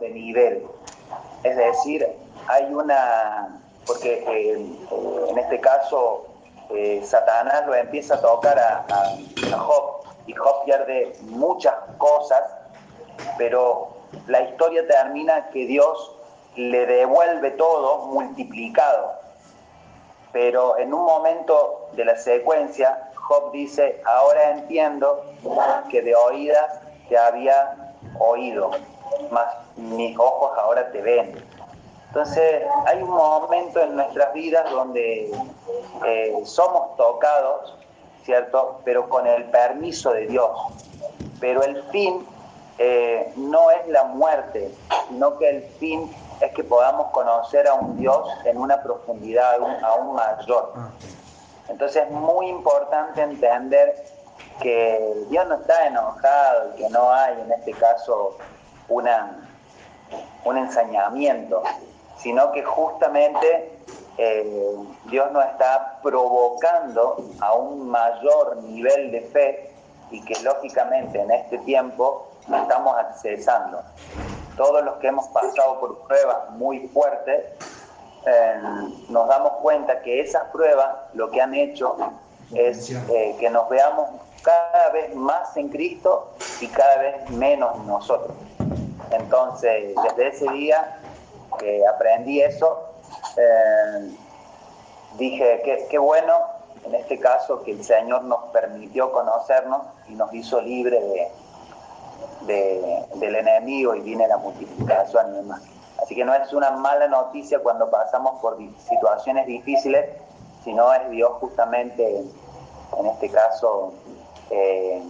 de nivel. Es decir, hay una, porque eh, en este caso eh, Satanás lo empieza a tocar a, a, Job y Job pierde muchas cosas, pero la historia termina que Dios le devuelve todo multiplicado. Pero en un momento de la secuencia, Job dice, ahora entiendo que de oídas te había oído, más mis ojos ahora te ven. Entonces hay un momento en nuestras vidas donde eh, somos tocados, ¿cierto? Pero con el permiso de Dios. Pero el fin eh, no es la muerte, sino que el fin es que podamos conocer a un Dios en una profundidad aún mayor. Ah, Entonces es muy importante entender que Dios no está enojado y que no hay en este caso una, un ensañamiento, sino que justamente eh, Dios nos está provocando a un mayor nivel de fe y que lógicamente en este tiempo estamos accesando. Todos los que hemos pasado por pruebas muy fuertes, eh, nos damos cuenta que esas pruebas lo que han hecho es eh, que nos veamos cada vez más en Cristo y cada vez menos en nosotros. Entonces, desde ese día que aprendí eso, eh, dije que qué bueno, en este caso, que el Señor nos permitió conocernos y nos hizo libre de, del enemigo y viene la multiplicación y. Así que no es una mala noticia cuando pasamos por situaciones difíciles, sino es Dios justamente, en este caso, eh,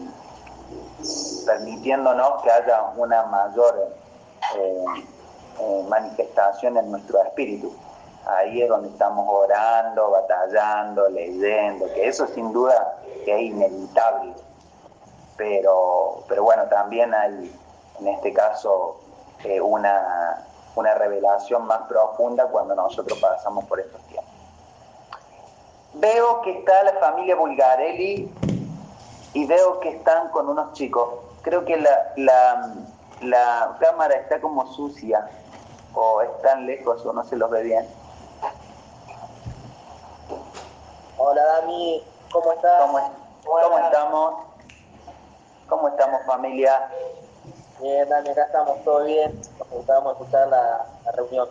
permitiéndonos que haya una mayor eh, eh, manifestación en nuestro espíritu. Ahí es donde estamos orando, batallando, leyendo, que eso sin duda es inevitable. Pero, pero bueno, también hay en este caso una, una revelación más profunda cuando nosotros pasamos por estos tiempos. Veo que está la familia Bulgarelli y veo que están con unos chicos. Creo que la, la, cámara está como sucia o están lejos o no se los ve bien. Hola Dami, ¿cómo estás? ¿Cómo, estamos? ¿Cómo estamos familia? Bien, Dami, acá estamos, todo bien. Nos a escuchar la, reunión.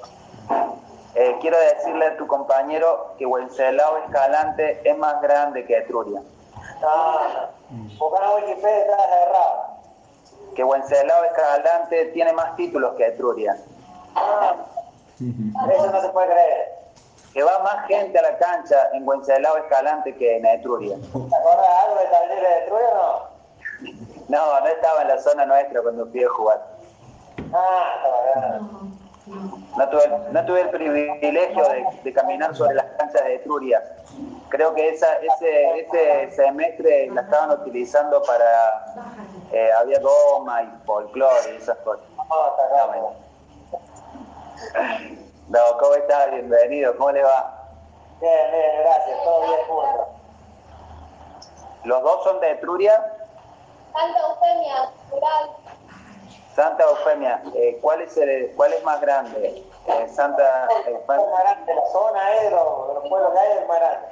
Eh, quiero decirle a tu compañero que Wenceslao Escalante es más grande que Etruria. Ah, porque no Wikipedia está cerrado. Que Wenceslao Escalante tiene más títulos que Etruria. Ah, eso no se puede creer. Que va más gente a la cancha en Wenceslao Escalante que en Etruria. ¿Te acuerdas algo de taller de Etruria o no? No, no estaba en la zona nuestra cuando fui a jugar. Ah, no tuve, no tuve el privilegio de, de caminar sobre las canchas de Etruria creo que esa, ese, ese semestre la estaban utilizando para, eh, había goma y folclore y esas cosas. No, ¿cómo estás? Bienvenido, ¿cómo le va? Bien, bien, gracias, todo bien junto. ¿Los dos son de Etruria? Santa Eufemia, rural. Santa Eufemia, eh, ¿cuál, es el, ¿cuál es más grande? Eh, Santa Eufemia. La zona es de los, de los pueblos que hay es más grande.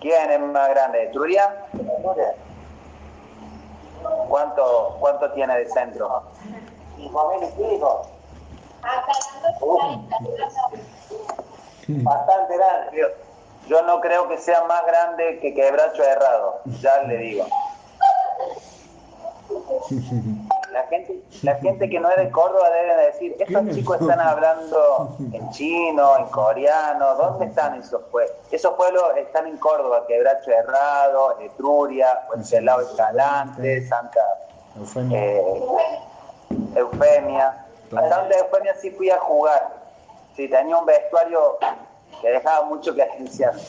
¿Quién es más grande? ¿Turia? ¿Cuánto, ¿Cuánto tiene de centro? Bastante grande. Yo, no creo que sea más grande que Quebracho Errado, ya le digo. La gente, la gente que no es de Córdoba debe decir, estos chicos están hablando en chino, en coreano, ¿dónde están esos pueblos? Esos pueblos están en Córdoba, Quebracho Herrado, Etruria, Wenceslao Escalante, Santa Eufemia. Eh, Eufemia. A Santa Eufemia sí fui a jugar. Sí, tenía un vestuario que dejaba mucho que desear.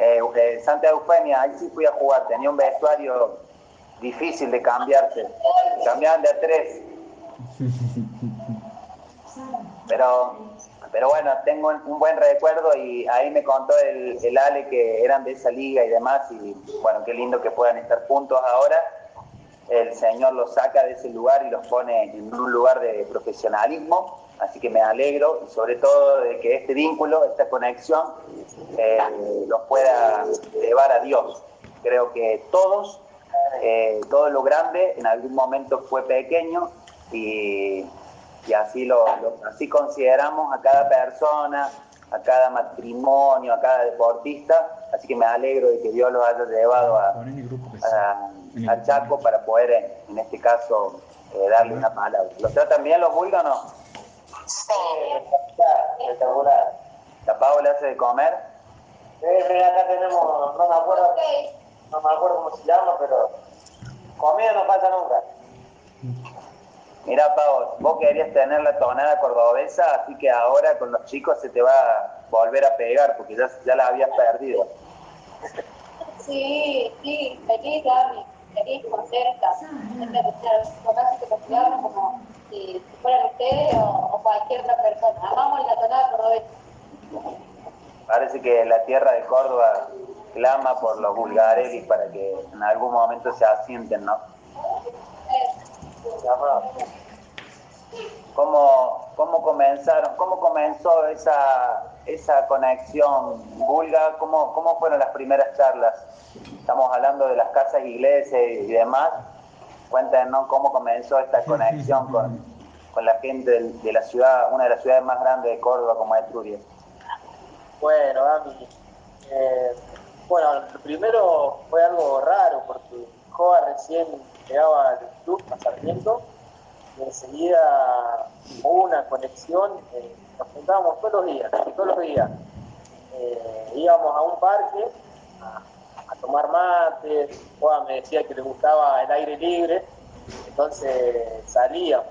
Eh, eh, Santa Eufemia, ahí sí fui a jugar, tenía un vestuario difícil de cambiarse. Cambiaban de a tres. Pero, pero bueno, tengo un buen recuerdo y ahí me contó el, el Ale que eran de esa liga y demás. Y bueno, qué lindo que puedan estar juntos ahora. el Señor los saca de ese lugar y los pone en un lugar de profesionalismo, así que me alegro y sobre todo de que este vínculo, esta conexión, eh, los pueda llevar a Dios. Creo que todos, eh, todo lo grande en algún momento fue pequeño y, y así, lo, así consideramos a cada persona, a cada matrimonio, a cada deportista, así que me alegro de que Dios los haya llevado a, a, Chaco para poder, en, este caso, eh, darle una palabra. ¿Los tratan bien los búlgaros? Sí, espectacular. ¿La Paula hace de comer? Sí, acá tenemos, no me acuerdo, no me acuerdo cómo se llama, pero comida no falta nunca. Mira, Pau, vos querías tener la tonada cordobesa, así que ahora con los chicos se te va a volver a pegar, porque ya, ya la habías perdido. Sí, sí, feliz, Gaby, feliz, contenta. Casi que consideramos como si fueran ustedes o, cualquier otra persona. Amamos la tonada cordobesa. Parece que la tierra de Córdoba clama por los vulgarelis para que en algún momento se asienten, ¿no? ¿Cómo, cómo comenzaron, cómo comenzó esa, esa conexión vulga? ¿Cómo, ¿Cómo fueron las primeras charlas? Estamos hablando de las casas, iglesias y demás. Cuéntenos cómo comenzó esta conexión con, con la gente de, la ciudad, una de las ciudades más grandes de Córdoba como Etruria. Bueno, Ami, eh, bueno, primero fue algo raro porque Joa recién llegaba al club a Sarmiento y enseguida hubo una conexión, eh, nos juntábamos todos los días, todos los días. Eh, íbamos a un parque a, tomar mate, Joa me decía que le gustaba el aire libre, entonces salíamos.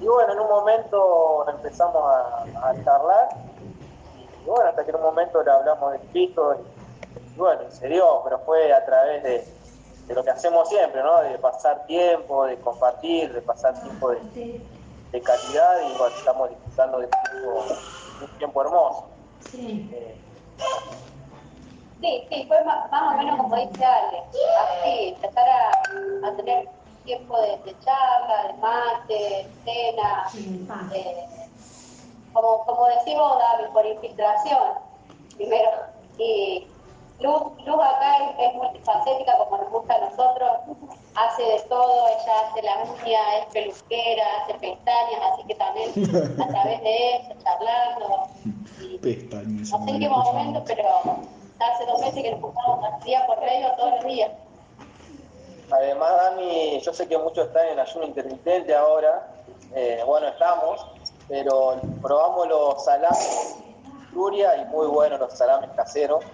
Y bueno, en un momento empezamos a, charlar y bueno, hasta que en un momento le hablamos de Cristo bueno, se dio, pero fue a través de, de lo que hacemos siempre, ¿no? De pasar tiempo, de compartir, de pasar tiempo de, de calidad y bueno, estamos disfrutando de un tiempo, hermoso. Sí. Eh, sí, sí, fue más, más, o menos como dice Ale, así, empezar a, a tener tiempo de, de, charla, de mate, cena, eh, como, como decimos, David, por infiltración, primero. Y, Luz, Luz acá es, multifacética como nos gusta a nosotros, hace de todo, ella hace la uña, es peluquera, hace pestañas, así que también a través de eso, charlando. pestañas. No sé en qué momento, pero hace dos meses que nos juntamos día por medio todos los días. Además, Dami, yo sé que muchos están en ayuno intermitente ahora, eh, bueno, estamos, pero probamos los salames Luria y muy buenos los salames caseros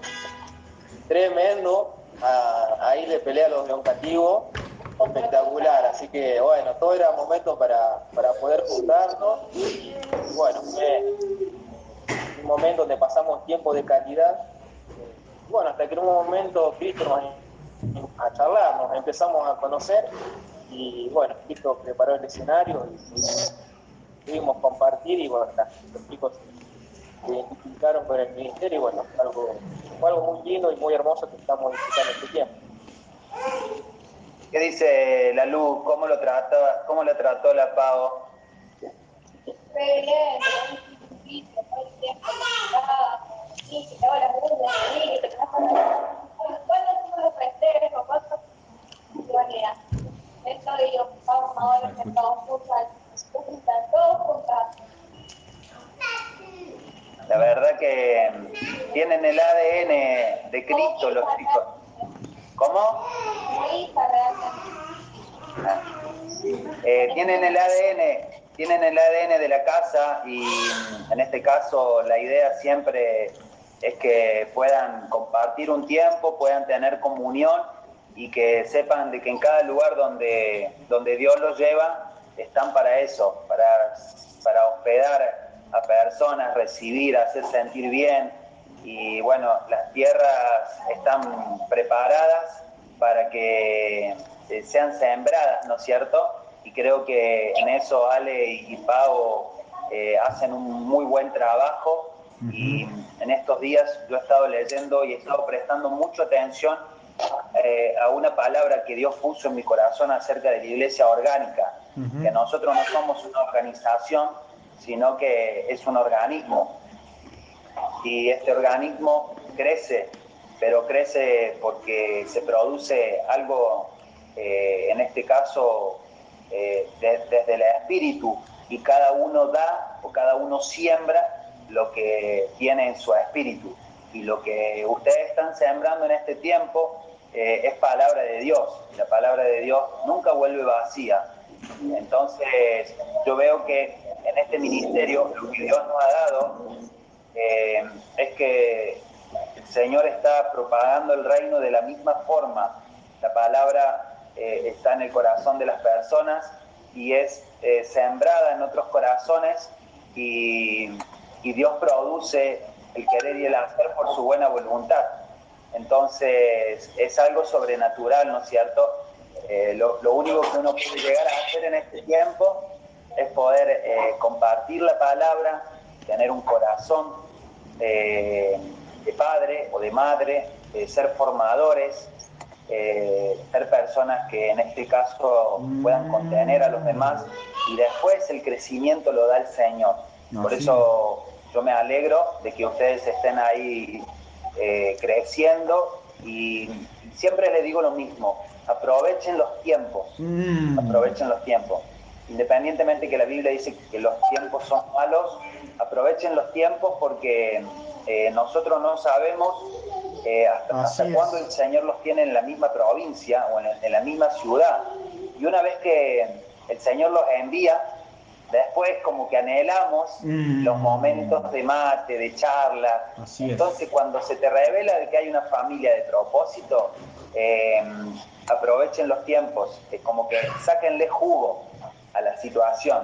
tremendo. ahí le pelea a los educativos, espectacular. Así que bueno, todo era momento para, para poder juntarnos. Y bueno, fue un momento donde pasamos tiempo de calidad. bueno, hasta que en un momento Cristo nos a charlar, nos empezamos a conocer y bueno, Cristo preparó el escenario y pudimos compartir y bueno, los chicos se identificaron con el ministerio y bueno, algo fue algo muy lindo y muy hermoso que estamos disfrutando este tiempo. ¿Qué dice la Luz? ¿Cómo lo trató, cómo lo trató la Pavo? Esto y yo, vamos ahora, juntas, todos juntas. La verdad que tienen el ADN de Cristo los chicos. ¿Cómo? Eh, tienen el ADN, tienen el ADN de la casa y en este caso la idea siempre es que puedan compartir un tiempo, puedan tener comunión y que sepan de que en cada lugar donde, donde Dios los lleva están para eso, para, para hospedar a personas, recibir, hacer sentir bien. Y bueno, las tierras están preparadas para que eh, sean sembradas, ¿no es cierto? Y creo que en eso Ale y Pau eh, hacen un muy buen trabajo. Y en estos días yo he estado leyendo y he estado prestando mucha atención eh, a una palabra que Dios puso en mi corazón acerca de la iglesia orgánica, que nosotros no somos una organización, sino que es un organismo. Y este organismo crece, pero crece porque se produce algo, eh, en este caso, eh, desde el espíritu, y cada uno da o cada uno siembra lo que tiene en su espíritu. Y lo que ustedes están sembrando en este tiempo eh, es palabra de Dios. La palabra de Dios nunca vuelve vacía. Entonces, yo veo que en este ministerio lo que Dios nos ha dado eh, es que el Señor está propagando el reino de la misma forma. La palabra eh, está en el corazón de las personas y es sembrada en otros corazones y, y Dios produce el querer y el hacer por su buena voluntad. Entonces es algo sobrenatural, ¿no es cierto? Eh, lo, único que uno puede llegar a hacer en este tiempo es poder eh, compartir la palabra, tener un corazón eh, de padre o de madre, ser formadores, ser personas que en este caso puedan contener a los demás y después el crecimiento lo da el Señor. Por eso yo me alegro de que ustedes estén ahí eh, creciendo y siempre les digo lo mismo, aprovechen los tiempos, mm. aprovechen los tiempos. Independientemente que la Biblia dice que los tiempos son malos, aprovechen los tiempos porque eh, nosotros no sabemos eh, hasta, cuándo el Señor los tiene en la misma provincia o en la misma ciudad. Y una vez que el Señor los envía, Después como que anhelamos mm. los momentos de mate, de charla. Entonces cuando se te revela de que hay una familia de propósito, em, aprovechen los tiempos, como que sáquenle jugo a la situación.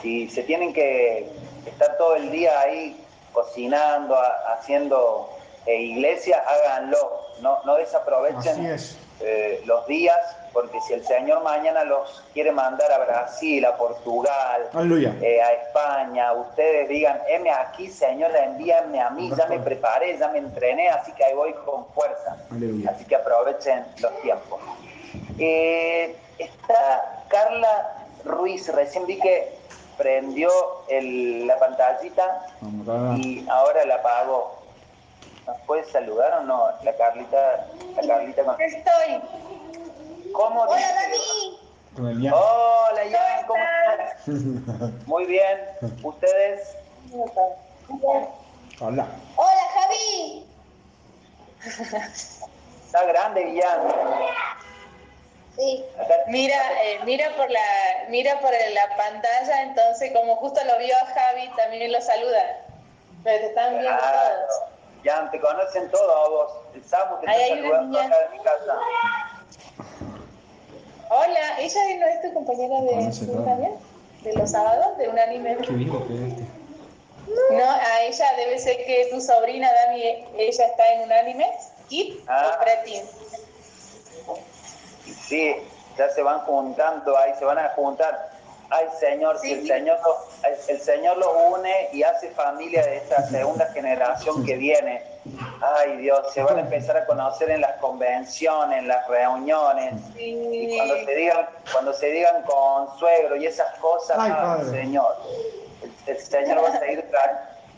Si se tienen que estar todo el día ahí cocinando, haciendo eh, iglesia, háganlo, no, no desaprovechen eh, los días porque si el Señor mañana los quiere mandar a Brasil, a Portugal, eh, a España, ustedes digan, heme aquí, Señor, envíame a mí, ya me preparé, ya me entrené, así que ahí voy con fuerza. Así que aprovechen los tiempos. Eh, está Carla Ruiz, recién vi que prendió la pantallita y ahora la apagó. ¿Nos puedes saludar o no? La Carlita, la Carlita con... Estoy. ¿Cómo Hola, David. Hola, Jan, ¿cómo estás? Muy bien. ¿Ustedes? Hola. Hola, Javi. Está grande, Jan. Sí. Mira, eh, mira por la, mira por la pantalla, entonces como justo lo vio a Javi, también lo saluda. Pero te están viendo todos. Jan, te conocen todos a vos. El Samu te está saludando acá en mi casa. Hola, ¿ella no es tu compañera de también? ¿De los sábados? ¿De un anime? Qué este. No, a ella debe ser que tu sobrina Dami, ella está en un anime, Kit ah. o Sí, ya se van juntando ahí, se van a juntar. Ay, Señor, si el Señor, los, el Señor los une y hace familia de esta segunda generación que viene. Ay, Dios, se van a empezar a conocer en las convenciones, en las reuniones. Y cuando se digan, cuando se digan con suegro y esas cosas, ay, Señor, el, Señor va a seguir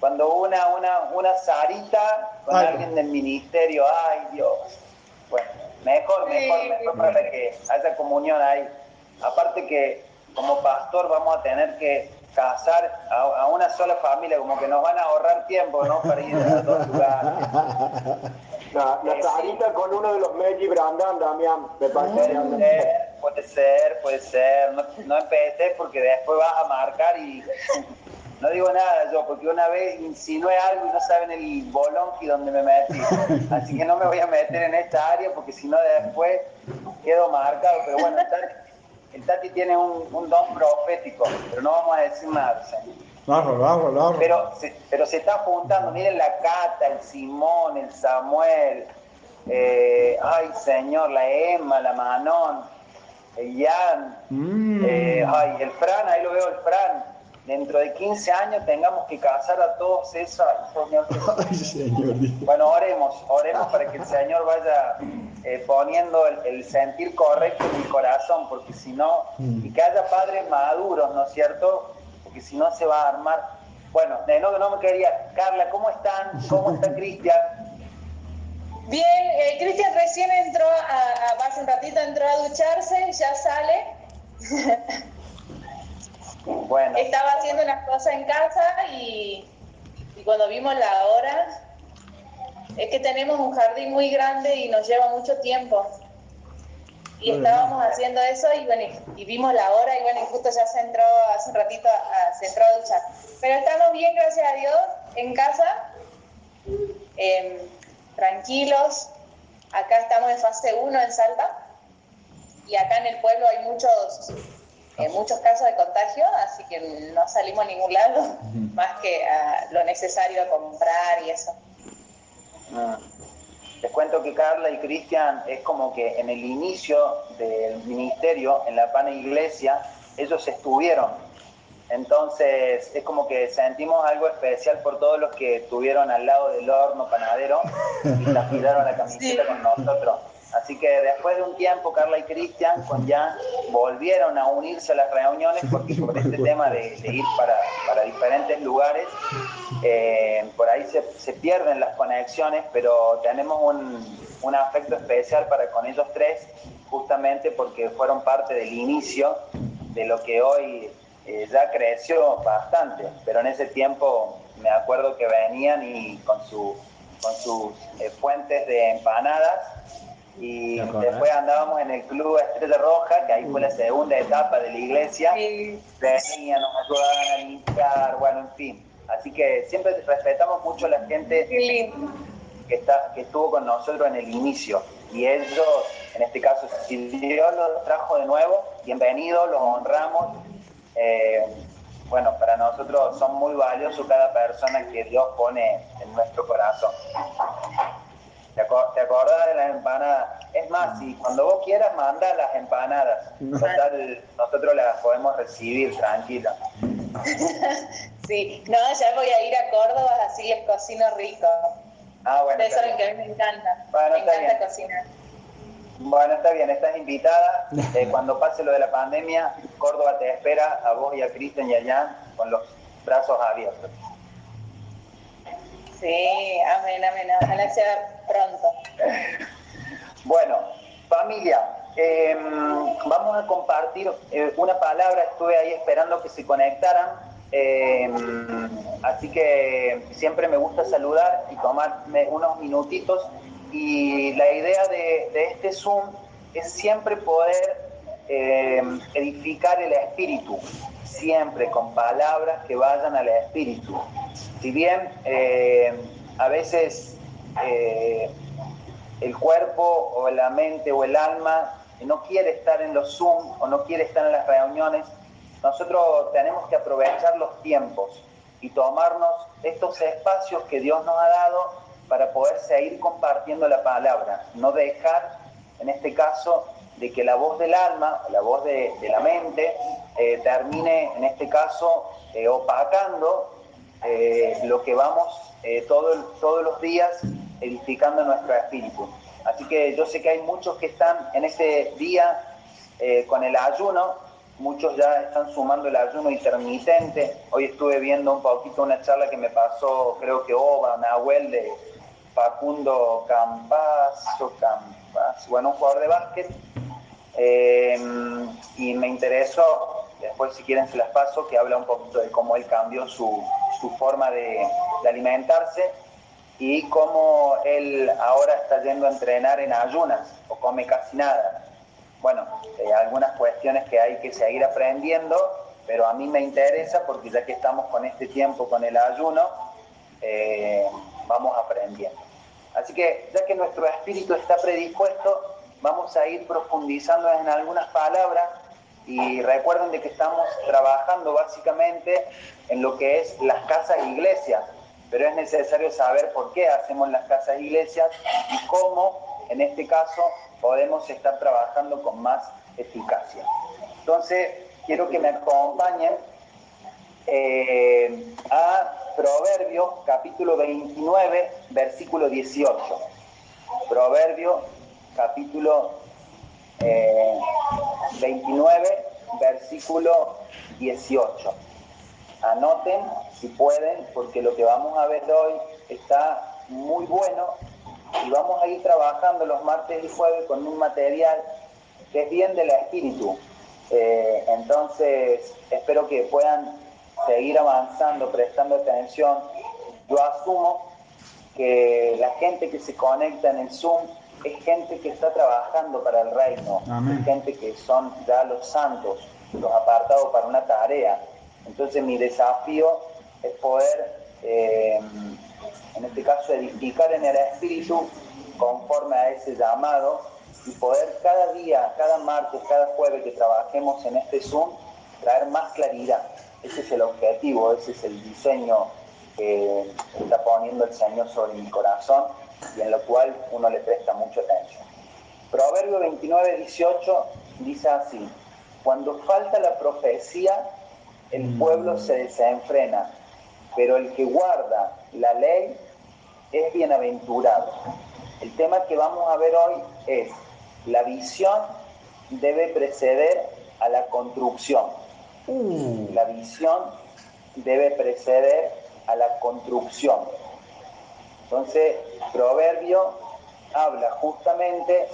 cuando una, una, una Sarita con alguien del ministerio, ay Dios. Bueno, mejor, mejor, mejor para que haya comunión ahí. Aparte que como pastor vamos a tener que casar a, una sola familia, como que nos van a ahorrar tiempo, ¿no? Para ir a dos lugares. La, la con uno de los Meji Brandan, Damián, me parece. Puede ser, puede ser, puede ser. No, no empecé porque después vas a marcar y no digo nada yo, porque una vez insinué algo y no saben el bolonqui donde me metí. Así que no me voy a meter en esta área porque si no después quedo marcado. Pero bueno, el Tati tiene un, don profético, pero no vamos a decir nada. Pero, se, pero se está juntando, miren la Cata, el Simón, el Samuel, eh, ay Señor, la Emma, la Manón, el Jan, mm. eh, ay, el Fran, ahí lo veo el Fran. Dentro de 15 años tengamos que casar a todos esos. Señor. Bueno, oremos, oremos para que el Señor vaya eh, poniendo el, sentir correcto en mi corazón, porque si no, mm. y que haya padres maduros, ¿no es cierto? Porque si no se va a armar. Bueno, de nuevo no me quería. Carla, ¿cómo están? ¿Cómo está Cristian? Bien, eh, Cristian recién entró, a, hace un ratito entró a ducharse, ya sale. bueno. Estaba haciendo unas cosas en casa y, y cuando vimos la hora, es que tenemos un jardín muy grande y nos lleva mucho tiempo. Y estábamos haciendo eso y bueno, y vimos la hora y bueno, y justo ya se entró hace un ratito, se entró a duchar. Pero estamos bien, gracias a Dios, en casa, em, tranquilos. Acá estamos en fase 1 en Salta y acá en el pueblo hay muchos eh, muchos casos de contagio, así que no salimos a ningún lado, más que a lo necesario a comprar y eso. Ah. Les cuento que Carla y Cristian es como que en el inicio del ministerio, en la pana iglesia, ellos estuvieron. Entonces es como que sentimos algo especial por todos los que estuvieron al lado del horno panadero y se afilaron la camiseta con nosotros. Así que después de un tiempo, Carla y Cristian con ya volvieron a unirse a las reuniones porque por este tema de, ir para, diferentes lugares, eh, por ahí se, pierden las conexiones, pero tenemos un, afecto especial para con ellos tres, justamente porque fueron parte del inicio de lo que hoy eh, ya creció bastante, pero en ese tiempo me acuerdo que venían y con, su, con sus eh, fuentes de empanadas y después andábamos en el club Estrella Roja, que ahí fue la segunda etapa de la iglesia. Venían, nos ayudaban a limpiar, bueno, en fin. Así que siempre respetamos mucho a la gente que, está, que estuvo con nosotros en el inicio. Y ellos, en este caso, si Dios los trajo de nuevo, bienvenidos, los honramos. Eh, bueno, para nosotros son muy valiosos cada persona que Dios pone en nuestro corazón. ¿Te, acordás de las empanadas? Es más, si cuando vos quieras, manda las empanadas. nosotros las podemos recibir tranquila. sí, no, ya voy a ir a Córdoba, así les cocino rico. Ah, bueno. Ustedes saben que a mí me encanta. me encanta cocinar. Bueno, está bien, estás invitada. Eh, cuando pase lo de la pandemia, Córdoba te espera a vos y a Cristian y allá con los brazos abiertos. Sí, amén, amén. Ojalá pronto. Bueno, familia, em, vamos a compartir eh, una palabra. Estuve ahí esperando que se conectaran. Em, así que siempre me gusta saludar y tomarme unos minutitos. Y la idea de, de este Zoom es siempre poder em, edificar el espíritu, siempre con palabras que vayan al espíritu. Si bien eh, a veces eh, el cuerpo o la mente o el alma no quiere estar en los Zoom o no quiere estar en las reuniones, nosotros tenemos que aprovechar los tiempos y tomarnos estos espacios que Dios nos ha dado para poder seguir compartiendo la palabra, no dejar, en este caso, de que la voz del alma, la voz de, la mente, eh, termine, en este caso, opacando eh, lo que vamos eh, todos los días edificando nuestro espíritu. Así que yo sé que hay muchos que están en este día eh, con el ayuno, muchos ya están sumando el ayuno intermitente. Hoy estuve viendo un poquito una charla que me pasó, creo que Oba, Nahuel, de Facundo Campas, Campas, bueno, un jugador de básquet, y me interesó después si quieren se las paso, que habla un poquito de cómo él cambió su, forma de, alimentarse y cómo él ahora está yendo a entrenar en ayunas o come casi nada. Bueno, eh, algunas cuestiones que hay que seguir aprendiendo, pero a mí me interesa porque ya que estamos con este tiempo con el ayuno, eh, vamos aprendiendo. Así que ya que nuestro espíritu está predispuesto, vamos a ir profundizando en algunas palabras y recuerden de que estamos trabajando básicamente en lo que es las casas e iglesias, pero es necesario saber por qué hacemos las casas iglesias y cómo, en este caso, podemos estar trabajando con más eficacia. Entonces, quiero que me acompañen eh, a Proverbios capítulo 29, versículo 18. Proverbio capítulo 29, eh, versículo 18. Anoten si pueden, porque lo que vamos a ver hoy está muy bueno y vamos a ir trabajando los martes y jueves con un material que es bien del espíritu. Eh, entonces, espero que puedan seguir avanzando, prestando atención. Yo asumo que la gente que se conecta en el Zoom es gente que está trabajando para el reino, es gente que son ya los santos, los apartados para una tarea. Entonces mi desafío es poder, eh, en este caso, edificar en el espíritu conforme a ese llamado y poder cada día, cada martes, cada jueves que trabajemos en este Zoom, traer más claridad. Ese es el objetivo, ese es el diseño que está poniendo el Señor sobre mi corazón y en lo cual uno le presta mucha atención. Proverbio 29, 18 dice así, cuando falta la profecía, el pueblo se desenfrena, pero el que guarda la ley es bienaventurado. El tema que vamos a ver hoy es, la visión debe preceder a la construcción. Uh. La visión debe preceder a la construcción. Entonces, Proverbio habla justamente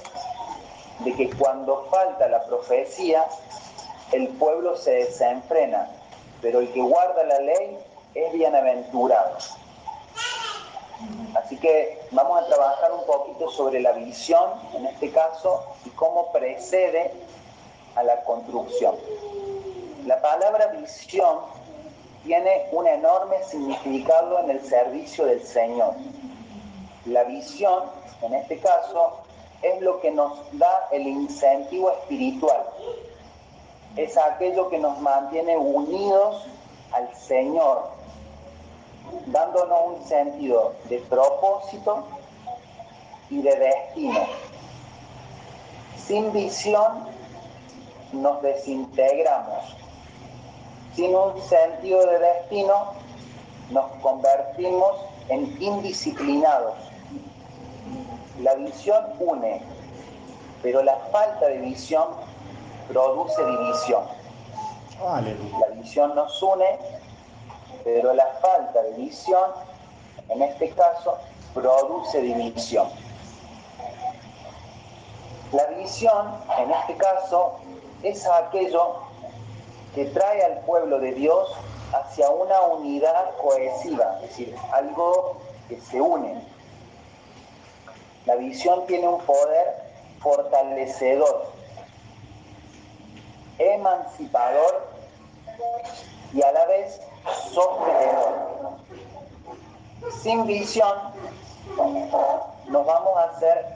de que cuando falta la profecía, el pueblo se desenfrena, pero el que guarda la ley es bienaventurado. Así que vamos a trabajar un poquito sobre la visión, en este caso, y cómo precede a la construcción. La palabra visión tiene un enorme significado en el servicio del Señor. La visión, en este caso, es lo que nos da el incentivo espiritual. Es aquello que nos mantiene unidos al Señor, dándonos un sentido de propósito y de destino. Sin visión nos desintegramos. Sin un sentido de destino nos convertimos en indisciplinados la visión une, pero la falta de visión produce división. La visión nos une, pero la falta de visión, en este caso, produce división. La visión, en este caso, es aquello que trae al pueblo de Dios hacia una unidad cohesiva, es decir, algo que se une, la visión tiene un poder fortalecedor, emancipador y a la vez sostenedor. Sin visión nos vamos a hacer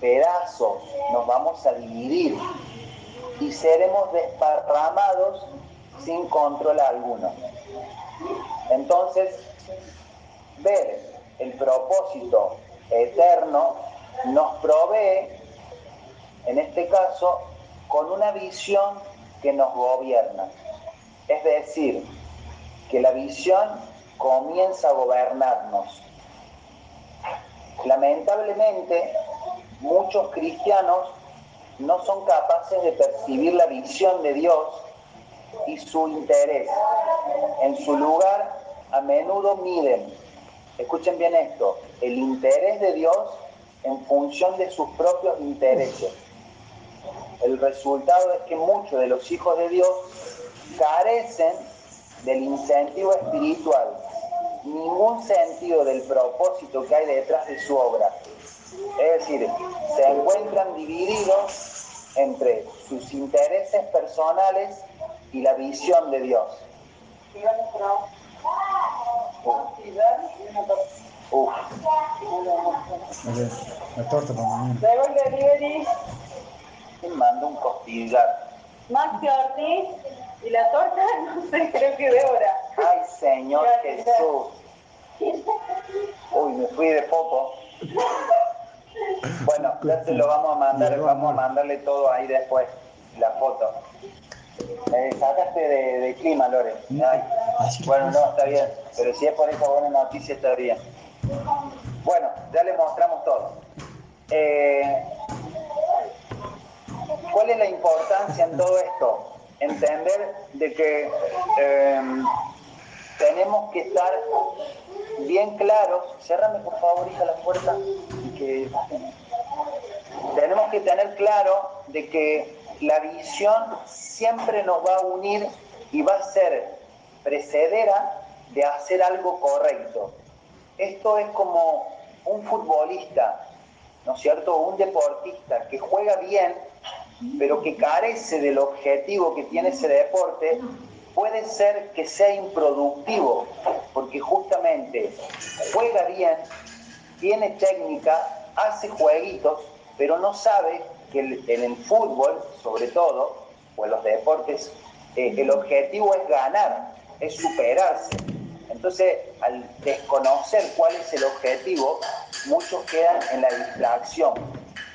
pedazos, nos vamos a dividir y seremos desparramados sin control alguno. Entonces, ver el propósito eterno nos provee, en este caso, con una visión que nos gobierna. Es decir, que la visión comienza a gobernarnos. Lamentablemente, muchos cristianos no son capaces de percibir la visión de Dios y su interés. En su lugar, a menudo miden, escuchen bien esto, el interés de Dios en función de sus propios intereses. El resultado es que muchos de los hijos de Dios carecen del incentivo espiritual, ningún sentido del propósito que hay detrás de su obra. Es decir, se encuentran divididos entre sus intereses personales y la visión de Dios. Uf. La torta para mañana. ¿Quién manda un costillar? Maxi Ortiz. Y la torta, no sé, creo que de hora. Ay, Señor Jesús. Uy, me fui de poco. Bueno, ya se lo vamos a mandar, vamos a mandarle todo ahí después, la foto. Me sacaste de, clima, Lore. bueno, no, está bien. Pero si es por esa buena noticia, está bien. Bueno, ya le mostramos todo. Eh, ¿Cuál es la importancia en todo esto? Entender de que em, tenemos que estar bien claros. Cérrame por favor, hija, la puerta. Que... Tenemos que tener claro de que la visión siempre nos va a unir y va a ser precedera de hacer algo correcto. Esto es como un futbolista, ¿no es cierto? Un deportista que juega bien, pero que carece del objetivo que tiene ese deporte, puede ser que sea improductivo, porque justamente juega bien, tiene técnica, hace jueguitos, pero no sabe que en el fútbol, sobre todo, o en los deportes, eh, el objetivo es ganar, es superarse. Entonces, al desconocer cuál es el objetivo, muchos quedan en la distracción.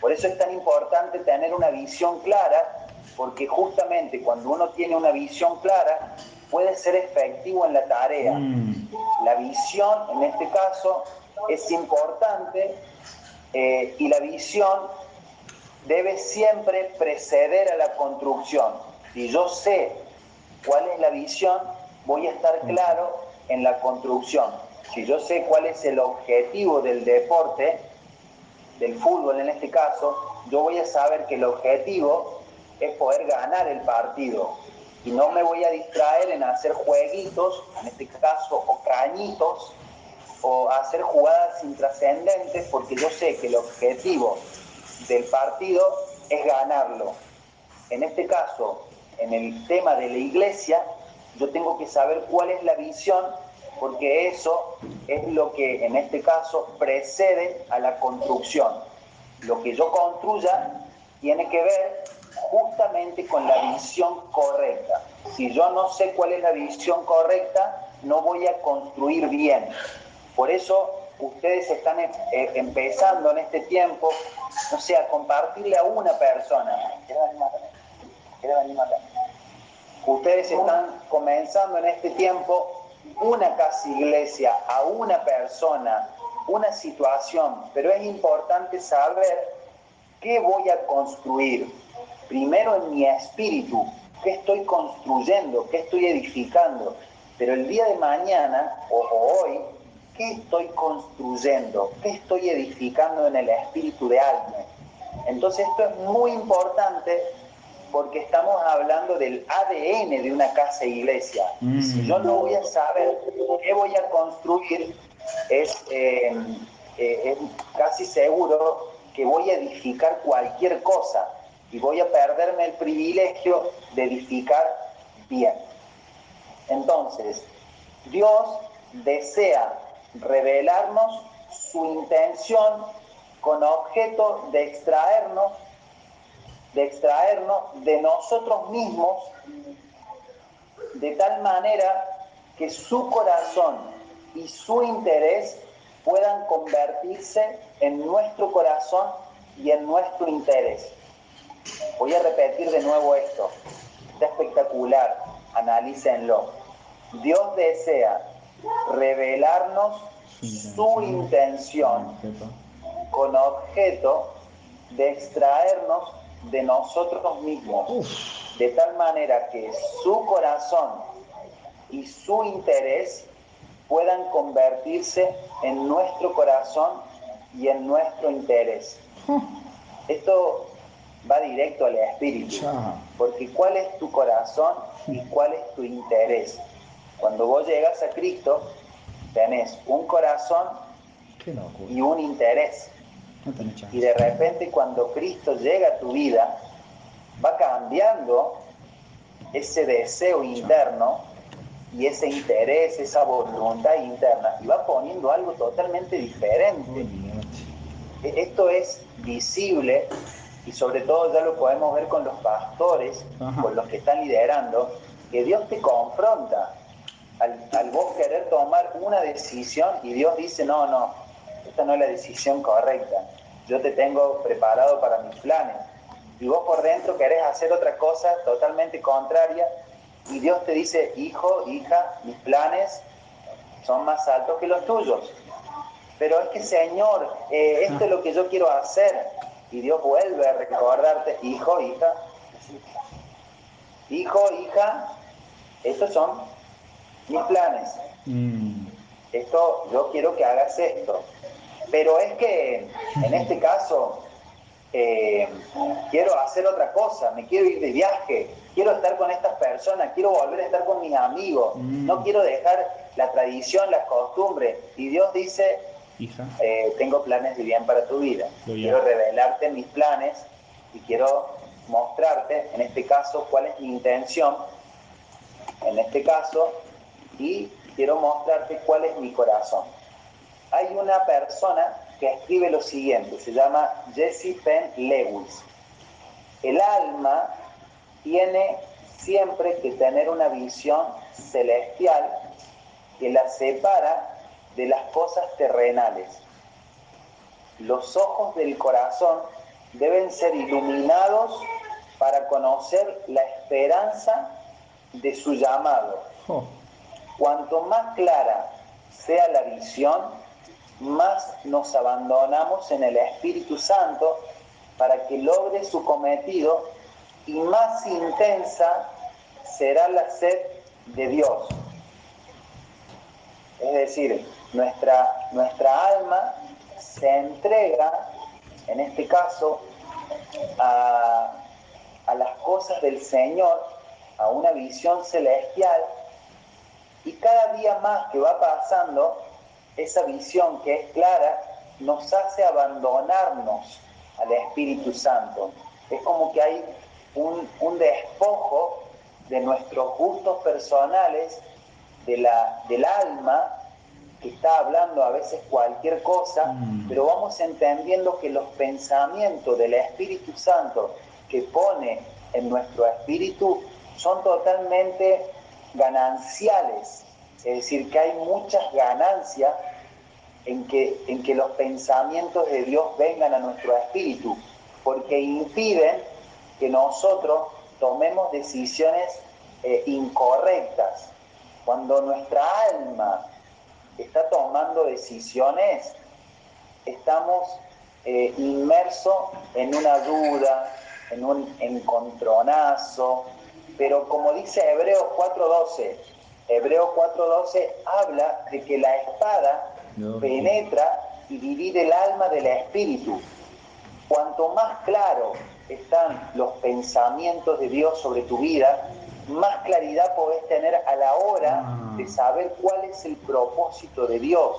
Por eso es tan importante tener una visión clara, porque justamente cuando uno tiene una visión clara, puede ser efectivo en la tarea. Mm. La visión, en este caso, es importante eh, y la visión debe siempre preceder a la construcción. Si yo sé cuál es la visión, voy a estar claro en la construcción. Si yo sé cuál es el objetivo del deporte, del fútbol en este caso, yo voy a saber que el objetivo es poder ganar el partido. Y no me voy a distraer en hacer jueguitos, en este caso, o cañitos, o hacer jugadas intrascendentes, porque yo sé que el objetivo del partido es ganarlo. En este caso, en el tema de la iglesia, yo tengo que saber cuál es la visión, porque eso es lo que en este caso precede a la construcción. Lo que yo construya tiene que ver justamente con la visión correcta. Si yo no sé cuál es la visión correcta, no voy a construir bien. Por eso ustedes están eh, empezando en este tiempo, no sé, a compartirle a una persona. Ustedes están comenzando en este tiempo una casa iglesia a una persona, una situación, pero es importante saber qué voy a construir. Primero en mi espíritu, qué estoy construyendo, qué estoy edificando. Pero el día de mañana o, hoy, ¿qué estoy construyendo? ¿Qué estoy edificando en el espíritu de alguien? Entonces esto es muy importante porque estamos hablando del ADN de una casa iglesia. Mm. Si yo no voy a saber qué voy a construir, es, eh, eh, es casi seguro que voy a edificar cualquier cosa y voy a perderme el privilegio de edificar bien. Entonces, Dios desea revelarnos su intención con objeto de extraernos de extraernos de nosotros mismos de tal manera que su corazón y su interés puedan convertirse en nuestro corazón y en nuestro interés. Voy a repetir de nuevo esto. Está espectacular. Analícenlo. Dios desea revelarnos su intención con objeto de extraernos de nosotros mismos, de tal manera que su corazón y su interés puedan convertirse en nuestro corazón y en nuestro interés. Esto va directo al espíritu, porque ¿cuál es tu corazón y cuál es tu interés? Cuando vos llegas a Cristo, tenés un corazón y un interés. Y de repente cuando Cristo llega a tu vida, va cambiando ese deseo interno y ese interés, esa voluntad interna, y va poniendo algo totalmente diferente. E-, esto es visible y sobre todo ya lo podemos ver con los pastores, con los que están liderando, que Dios te confronta al, al vos querer tomar una decisión y Dios dice, no, no, esta no es la decisión correcta yo te tengo preparado para mis planes. Y vos por dentro querés hacer otra cosa totalmente contraria y Dios te dice, hijo, hija, mis planes son más altos que los tuyos. Pero es que Señor, eh, esto es lo que yo quiero hacer. Y Dios vuelve a recordarte, hijo, hija, Hijo, hija, estos son mis planes. Mm. Esto, yo quiero que hagas esto. Pero es que en este caso eh, quiero hacer otra cosa, me quiero ir de viaje, quiero estar con estas personas, quiero volver a estar con mis amigos, mm. no quiero dejar la tradición, las costumbres. Y Dios dice, Hija. Eh, tengo planes de bien para tu vida. Quiero revelarte mis planes y quiero mostrarte, en este caso, cuál es mi intención, en este caso, y quiero mostrarte cuál es mi corazón. Hay una persona que escribe lo siguiente, se llama Jesse Penn Lewis. El alma tiene siempre que tener una visión celestial que la separa de las cosas terrenales. Los ojos del corazón deben ser iluminados para conocer la esperanza de su llamado. Oh. Cuanto más clara sea la visión, más nos abandonamos en el Espíritu Santo para que logre su cometido y más intensa será la sed de Dios. Es decir, nuestra, nuestra alma se entrega, en este caso, a, a las cosas del Señor, a una visión celestial, y cada día más que va pasando, esa visión que es clara nos hace abandonarnos al Espíritu Santo. Es como que hay un, despojo de nuestros gustos personales, de la, del alma, que está hablando a veces cualquier cosa, mm. pero vamos entendiendo que los pensamientos del Espíritu Santo que pone en nuestro espíritu son totalmente gananciales es decir, que hay muchas ganancias en que, en que los pensamientos de Dios vengan a nuestro espíritu, porque impiden que nosotros tomemos decisiones eh, incorrectas. Cuando nuestra alma está tomando decisiones, estamos eh, inmersos en una duda, en un encontronazo, pero como dice Hebreos 4:12, Hebreo 4.12 habla de que la espada penetra y divide el alma del espíritu. Cuanto más claro están los pensamientos de Dios sobre tu vida, más claridad podés tener a la hora ah. de saber cuál es el propósito de Dios.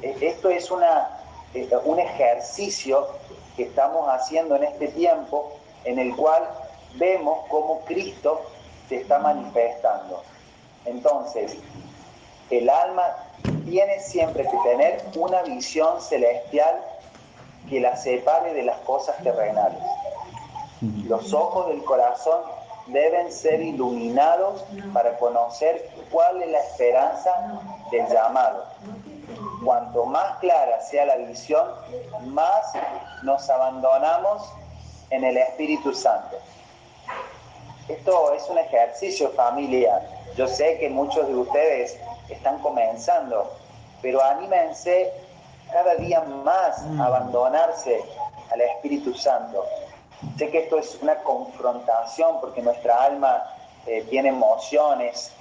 E, esto es una, eh, un ejercicio que estamos haciendo en este tiempo en el cual vemos cómo Cristo se está manifestando. Entonces, el alma tiene siempre que tener una visión celestial que la separe de las cosas terrenales. Los ojos del corazón deben ser iluminados para conocer cuál es la esperanza del llamado. Cuanto más clara sea la visión, más nos abandonamos en el Espíritu Santo. Esto es un ejercicio familiar yo sé que muchos de ustedes están comenzando, pero anímense cada día más a mm. abandonarse al Espíritu Santo. Sé que esto es una confrontación porque nuestra alma eh, tiene emociones,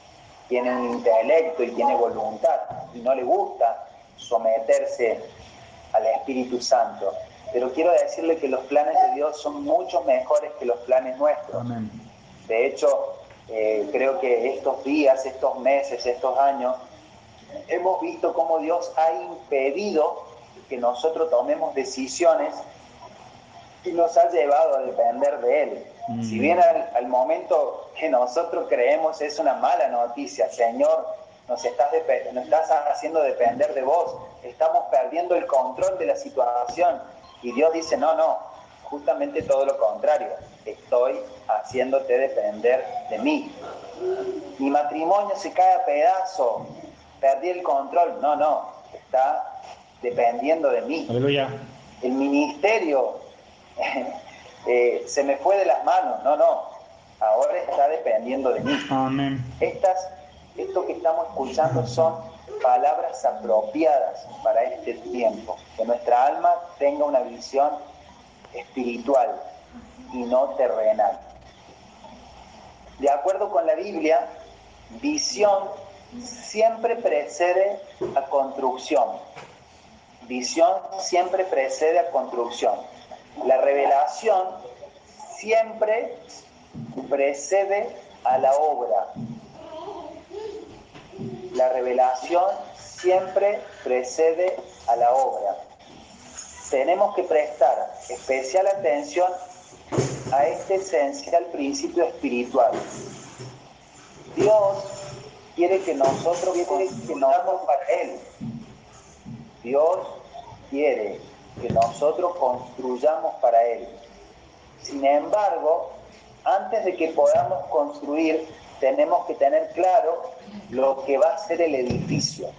tiene un intelecto y tiene voluntad y no le gusta someterse al Espíritu Santo. Pero quiero decirle que los planes de Dios son mucho mejores que los planes nuestros. De hecho, eh, creo que estos días, estos meses, estos años, hemos visto cómo Dios ha impedido que nosotros tomemos decisiones y nos ha llevado a depender de Él. Si mm. bien al, momento que nosotros creemos es una mala noticia, Señor, nos estás, nos estás haciendo depender de vos, estamos perdiendo el control de la situación. Y Dios dice, no, no, justamente todo lo contrario, estoy haciéndote depender de mí. Mi matrimonio se cae a pedazo, perdí el control, no, no, está dependiendo de mí. Aleluya. El ministerio eh, se me fue de las manos, no, no, ahora está dependiendo de mí. Amén. Estas, esto que estamos escuchando son palabras apropiadas para este tiempo, que nuestra alma tenga una visión espiritual y no terrenal. De acuerdo con la Biblia, visión siempre precede a construcción. Visión siempre precede a construcción. La revelación siempre precede a la obra. La revelación siempre precede a la obra. Tenemos que prestar especial atención a este esencial principio espiritual. Dios quiere que nosotros construyamos para Él. Dios quiere que nosotros construyamos para Él. Sin embargo, antes de que podamos construir, tenemos que tener claro lo que va a ser el edificio.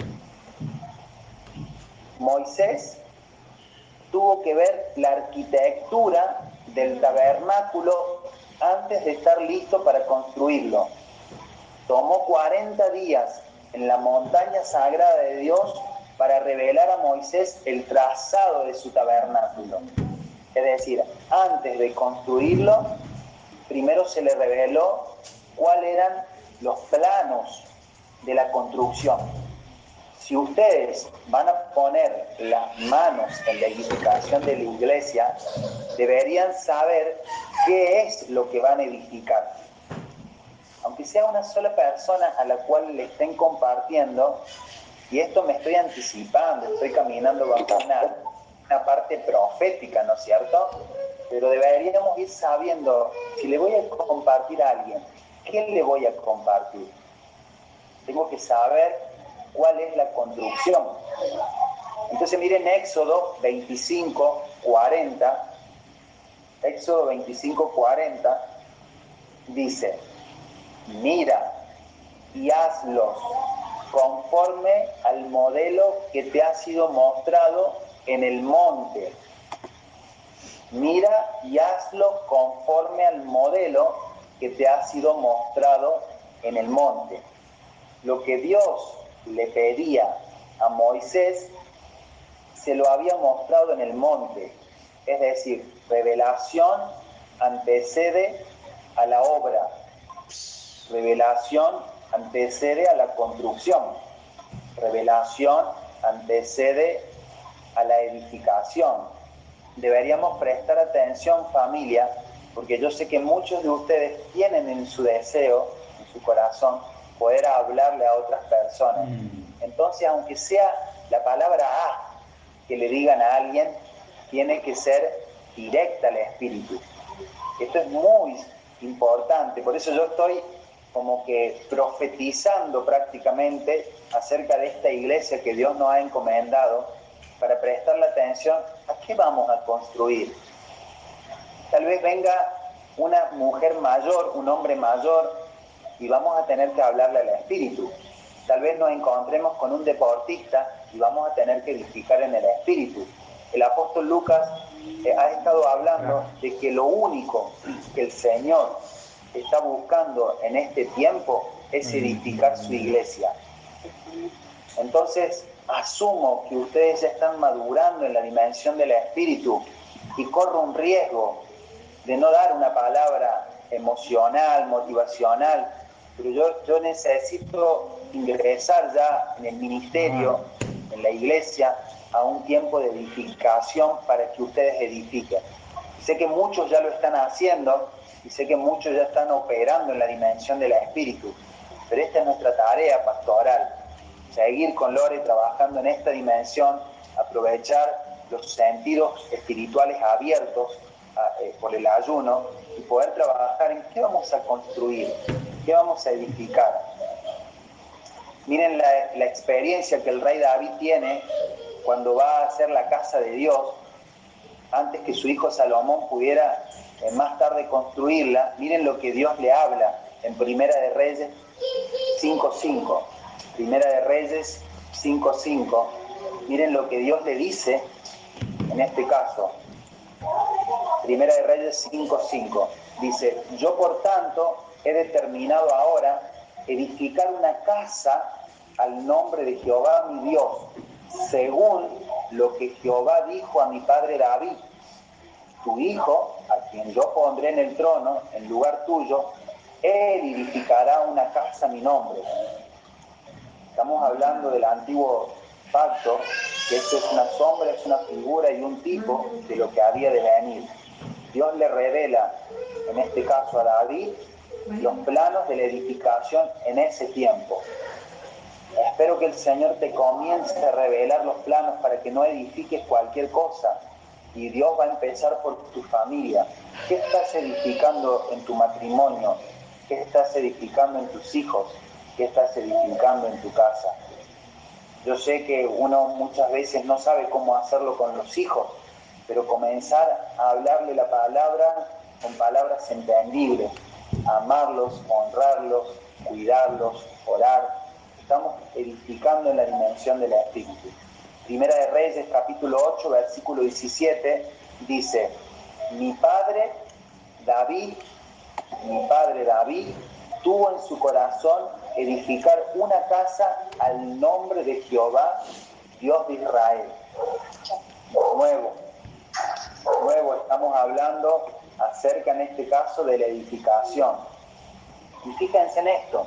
Moisés tuvo que ver la arquitectura del tabernáculo antes de estar listo para construirlo. Tomó 40 días en la montaña sagrada de Dios para revelar a Moisés el trazado de su tabernáculo. Es decir, antes de construirlo, primero se le reveló cuáles eran los planos de la construcción. Si ustedes van a poner las manos en la edificación de la iglesia, deberían saber qué es lo que van a edificar. Aunque sea una sola persona a la cual le estén compartiendo, y esto me estoy anticipando, estoy caminando bajo una, una parte profética, ¿no es cierto? Pero deberíamos ir sabiendo, si le voy a compartir a alguien, ¿qué le voy a compartir? Tengo que saber cuál es la construcción. Entonces miren Éxodo 25, 40. Éxodo 25, 40 dice, mira y hazlos conforme al modelo que te ha sido mostrado en el monte. Mira y hazlo conforme al modelo que te ha sido mostrado en el monte. Lo que Dios le pedía a Moisés, se lo había mostrado en el monte. Es decir, revelación antecede a la obra. Revelación antecede a la construcción. Revelación antecede a la edificación. Deberíamos prestar atención familia, porque yo sé que muchos de ustedes tienen en su deseo, en su corazón, poder hablarle a otras personas. Mm. Entonces, aunque sea la palabra A que le digan a alguien, tiene que ser directa al espíritu. Esto es muy importante, por eso yo estoy como que profetizando prácticamente acerca de esta iglesia que Dios nos ha encomendado para prestarle atención a qué vamos a construir. Tal vez venga una mujer mayor, un hombre mayor, y vamos a tener que hablarle al espíritu. Tal vez nos encontremos con un deportista y vamos a tener que edificar en el espíritu. El apóstol Lucas eh, ha estado hablando de que lo único que el Señor está buscando en este tiempo es edificar su iglesia. Entonces, asumo que ustedes ya están madurando en la dimensión del espíritu y corro un riesgo de no dar una palabra emocional, motivacional, pero yo, yo necesito ingresar ya en el ministerio, en la iglesia, a un tiempo de edificación para que ustedes edifiquen. Sé que muchos ya lo están haciendo y sé que muchos ya están operando en la dimensión del espíritu, pero esta es nuestra tarea pastoral, seguir con Lore trabajando en esta dimensión, aprovechar los sentidos espirituales abiertos eh, por el ayuno y poder trabajar en qué vamos a construir, qué vamos a edificar. Miren la, experiencia que el rey David tiene cuando va a hacer la casa de Dios, antes que su hijo Salomón pudiera eh, más tarde construirla. Miren lo que Dios le habla en Primera de Reyes 5.5. Primera de Reyes 5.5. Miren lo que Dios le dice en este caso. Primera de Reyes 5.5. Dice, yo por tanto he determinado ahora edificar una casa al nombre de Jehová mi Dios, según lo que Jehová dijo a mi padre David, tu hijo, a quien yo pondré en el trono, en lugar tuyo, Él edificará una casa a mi nombre. Estamos hablando del antiguo pacto, que esto es una sombra, es una figura y un tipo de lo que había de venir. Dios le revela, en este caso a David, los planos de la edificación en ese tiempo. Espero que el Señor te comience a revelar los planos para que no edifiques cualquier cosa. Y Dios va a empezar por tu familia. ¿Qué estás edificando en tu matrimonio? ¿Qué estás edificando en tus hijos? ¿Qué estás edificando en tu casa? Yo sé que uno muchas veces no sabe cómo hacerlo con los hijos, pero comenzar a hablarle la palabra con palabras entendibles, amarlos, honrarlos, cuidarlos, orar. Estamos edificando en la dimensión del Espíritu. Primera de Reyes, capítulo 8, versículo 17, dice, mi padre David, mi padre David, tuvo en su corazón edificar una casa al nombre de Jehová, Dios de Israel. Nuevo, nuevo, estamos hablando acerca en este caso de la edificación. Y fíjense en esto,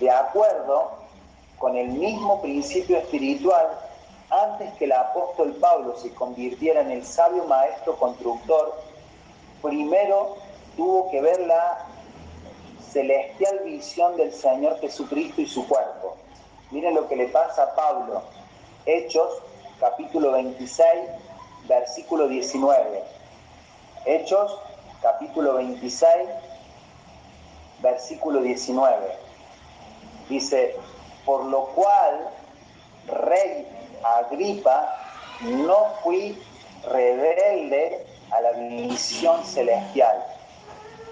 de acuerdo con el mismo principio espiritual, antes que el apóstol Pablo se convirtiera en el sabio maestro constructor, primero tuvo que ver la celestial visión del Señor Jesucristo y su cuerpo. Miren lo que le pasa a Pablo. Hechos, capítulo 26, versículo 19. Hechos, capítulo 26, versículo 19. Dice, por lo cual, rey Agripa, no fui rebelde a la visión celestial.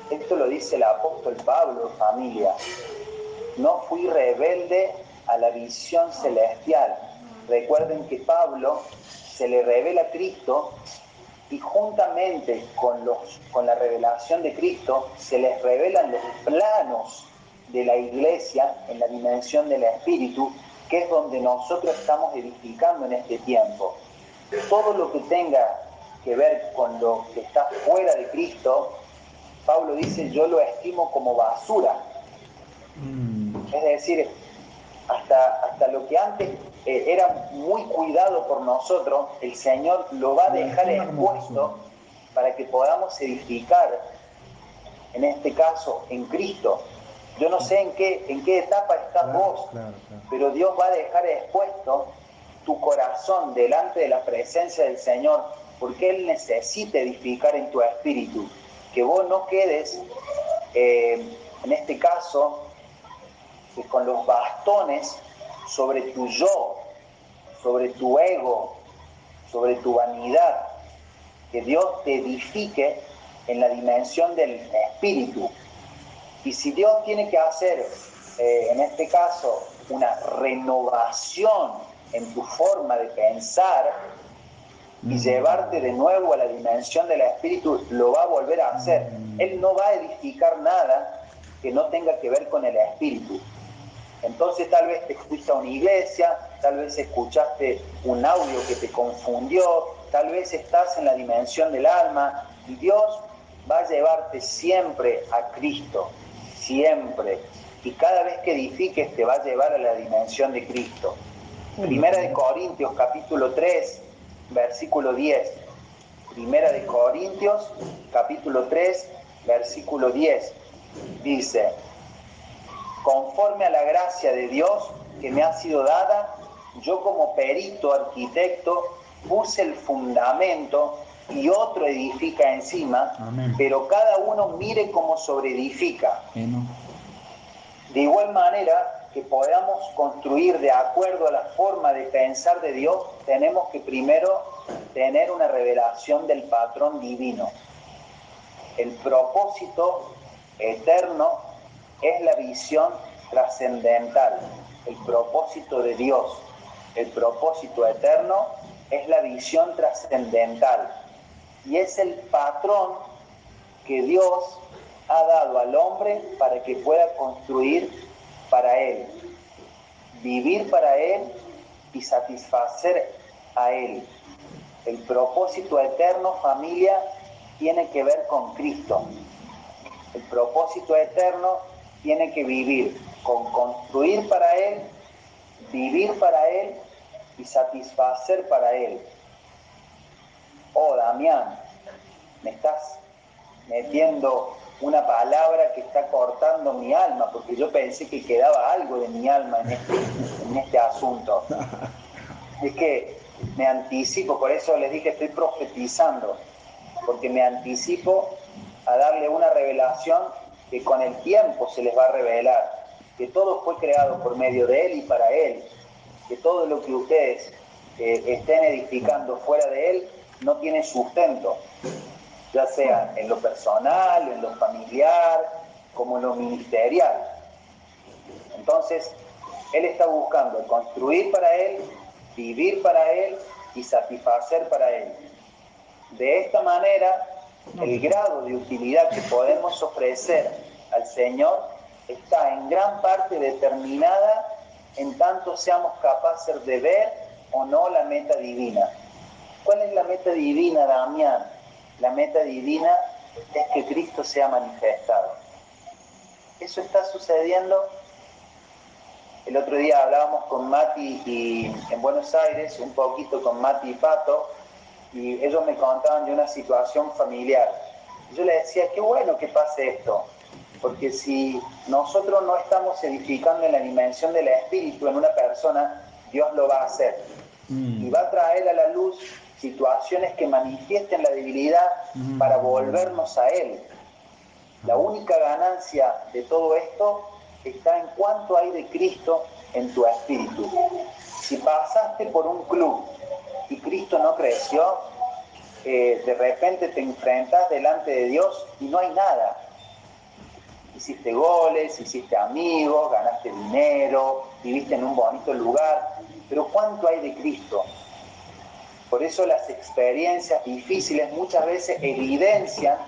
Esto lo dice el apóstol Pablo, familia. No fui rebelde a la visión celestial. Recuerden que Pablo se le revela a Cristo y juntamente con, los, con la revelación de Cristo se les revelan los planos de la iglesia en la dimensión del espíritu, que es donde nosotros estamos edificando en este tiempo. Todo lo que tenga que ver con lo que está fuera de Cristo, Pablo dice, yo lo estimo como basura. Mm. Es decir, hasta, hasta lo que antes eh, era muy cuidado por nosotros, el Señor lo va a dejar expuesto para que podamos edificar, en este caso, en Cristo. Yo no sé en qué, en qué etapa estás vos, pero Dios va a dejar expuesto tu corazón delante de la presencia del Señor, porque Él necesita edificar en tu espíritu, que vos no quedes, eh, en este caso, con los bastones sobre tu yo, sobre tu ego, sobre tu vanidad, que Dios te edifique en la dimensión del espíritu. Y si Dios tiene que hacer, eh, en este caso, una renovación en tu forma de pensar y mm. llevarte de nuevo a la dimensión del espíritu, lo va a volver a hacer. Mm. Él no va a edificar nada que no tenga que ver con el espíritu. Entonces tal vez te fuiste a una iglesia, tal vez escuchaste un audio que te confundió, tal vez estás en la dimensión del alma y Dios va a llevarte siempre a Cristo, siempre. Y cada vez que edifiques te va a llevar a la dimensión de Cristo. Primera de Corintios capítulo 3, versículo 10. Primera de Corintios capítulo 3, versículo 10. Dice, conforme a la gracia de Dios que me ha sido dada, yo como perito arquitecto puse el fundamento y otro edifica encima, pero cada uno mire cómo sobreedifica. De igual manera que podamos construir de acuerdo a la forma de pensar de Dios, tenemos que primero tener una revelación del patrón divino. El propósito eterno es la visión trascendental, el propósito de Dios, el propósito eterno es la visión trascendental y es el patrón que Dios ha dado al hombre para que pueda construir para Él, vivir para Él y satisfacer a Él. El propósito eterno, familia, tiene que ver con Cristo. el propósito eterno tiene que vivir con construir para Él, vivir para Él y satisfacer para Él. Oh, Damián, me estás metiendo una palabra que está cortando mi alma, porque yo pensé que quedaba algo de mi alma en este, en este asunto. Es que me anticipo, por eso les dije estoy profetizando, porque me anticipo a darle una revelación que con el tiempo se les va a revelar, que todo fue creado por medio de Él y para Él, que todo lo que ustedes eh, estén edificando fuera de Él no tiene sustento, ya sea en lo personal, en lo familiar, como en lo ministerial. Entonces, Él está buscando construir para Él, vivir para Él y satisfacer para Él. De esta manera, el grado de utilidad que podemos ofrecer al Señor está en gran parte determinada en tanto seamos capaces de ver o no la meta divina. ¿Cuál es la meta divina, Damián? La meta divina es que Cristo sea manifestado. Eso está sucediendo. El otro día hablábamos con Mati y, en Buenos Aires, un poquito con Mati y Pato, y ellos me contaban de una situación familiar. Yo les decía, qué bueno que pase esto, porque si nosotros no estamos edificando en la dimensión del espíritu en una persona, Dios lo va a hacer. Mm. Y va a traer a la luz situaciones que manifiesten la debilidad mm. para volvernos a Él. La única ganancia de todo esto está en cuánto hay de Cristo en tu espíritu. Si pasaste por un club y Cristo no creció, eh, de repente te enfrentas delante de Dios y no hay nada hiciste goles, hiciste amigos, ganaste dinero, viviste en un bonito lugar, pero ¿cuánto hay de Cristo? Por eso las experiencias difíciles muchas veces evidencian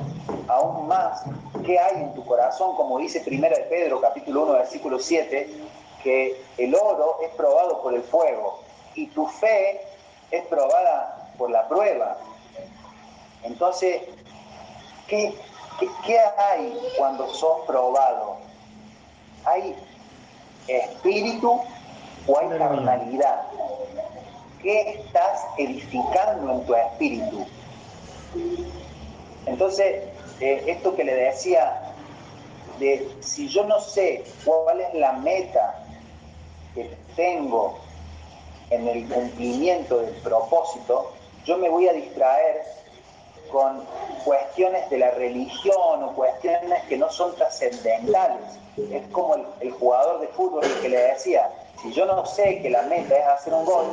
aún más qué hay en tu corazón, como dice Primera de Pedro, capítulo 1, versículo 7, que el oro es probado por el fuego y tu fe es probada por la prueba. Entonces, ¿qué, ¿Qué hay cuando sos probado? ¿Hay espíritu o hay carnalidad? ¿Qué estás edificando en tu espíritu? Entonces, eh, esto que le decía, de si yo no sé cuál es la meta que tengo en el cumplimiento del propósito, yo me voy a distraer con cuestiones de la religión o cuestiones que no son trascendentales. Es como el, jugador de fútbol que le decía, si yo no sé que la meta es hacer un gol,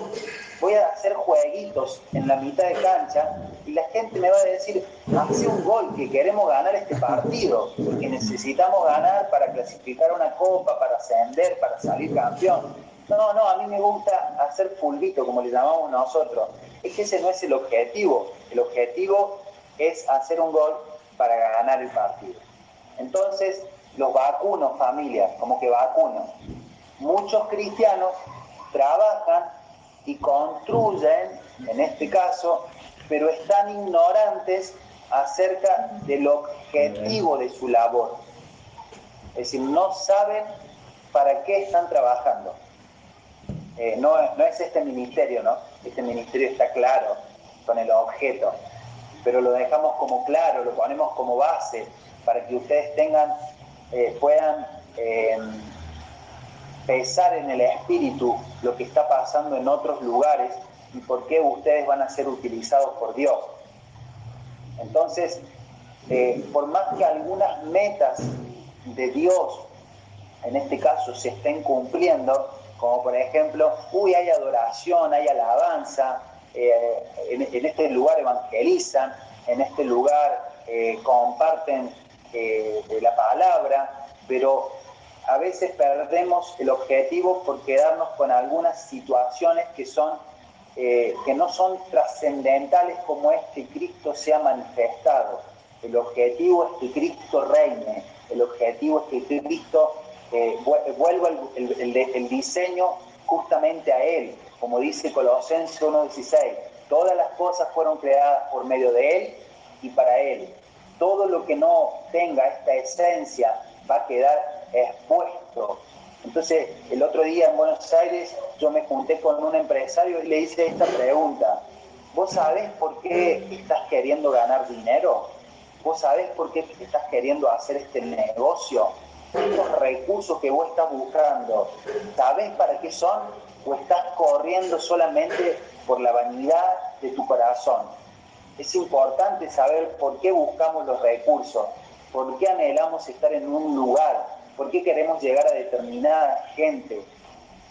voy a hacer jueguitos en la mitad de cancha y la gente me va a decir, hace un gol, que queremos ganar este partido, que necesitamos ganar para clasificar una copa, para ascender, para salir campeón. No, no, a mí me gusta hacer fulbito, como le llamamos nosotros. Es que ese no es el objetivo. El objetivo es hacer un gol para ganar el partido. Entonces, los vacunos, familias, como que vacunos. Muchos cristianos trabajan y construyen, en este caso, pero están ignorantes acerca del objetivo de su labor. Es decir, no saben para qué están trabajando. Eh, no, no es este ministerio, ¿no? Este ministerio está claro con el objeto pero lo dejamos como claro, lo ponemos como base para que ustedes tengan, eh, puedan eh, pensar en el espíritu lo que está pasando en otros lugares y por qué ustedes van a ser utilizados por Dios. Entonces, eh, por más que algunas metas de Dios, en este caso, se estén cumpliendo, como por ejemplo, uy, hay adoración, hay alabanza, eh, en, este lugar evangelizan, en este lugar eh, comparten eh, la palabra, pero a veces perdemos el objetivo por quedarnos con algunas situaciones que son que no son trascendentales como es que Cristo sea manifestado. El objetivo es que Cristo reine, el objetivo es que Cristo vuelva el diseño justamente a Él, como dice Colosenses 1.16, todas las cosas fueron creadas por medio de Él y para Él. todo lo que no tenga esta esencia va a quedar expuesto. Entonces, el otro día en Buenos Aires yo me junté con un empresario y le hice esta pregunta. ¿Vos sabés por qué estás queriendo ganar dinero? ¿Vos sabés por qué estás queriendo hacer este negocio? Estos recursos que vos estás buscando, ¿sabés para qué son? ¿O estás corriendo solamente por la vanidad de tu corazón? Es importante saber por qué buscamos los recursos, por qué anhelamos estar en un lugar, por qué queremos llegar a determinada gente.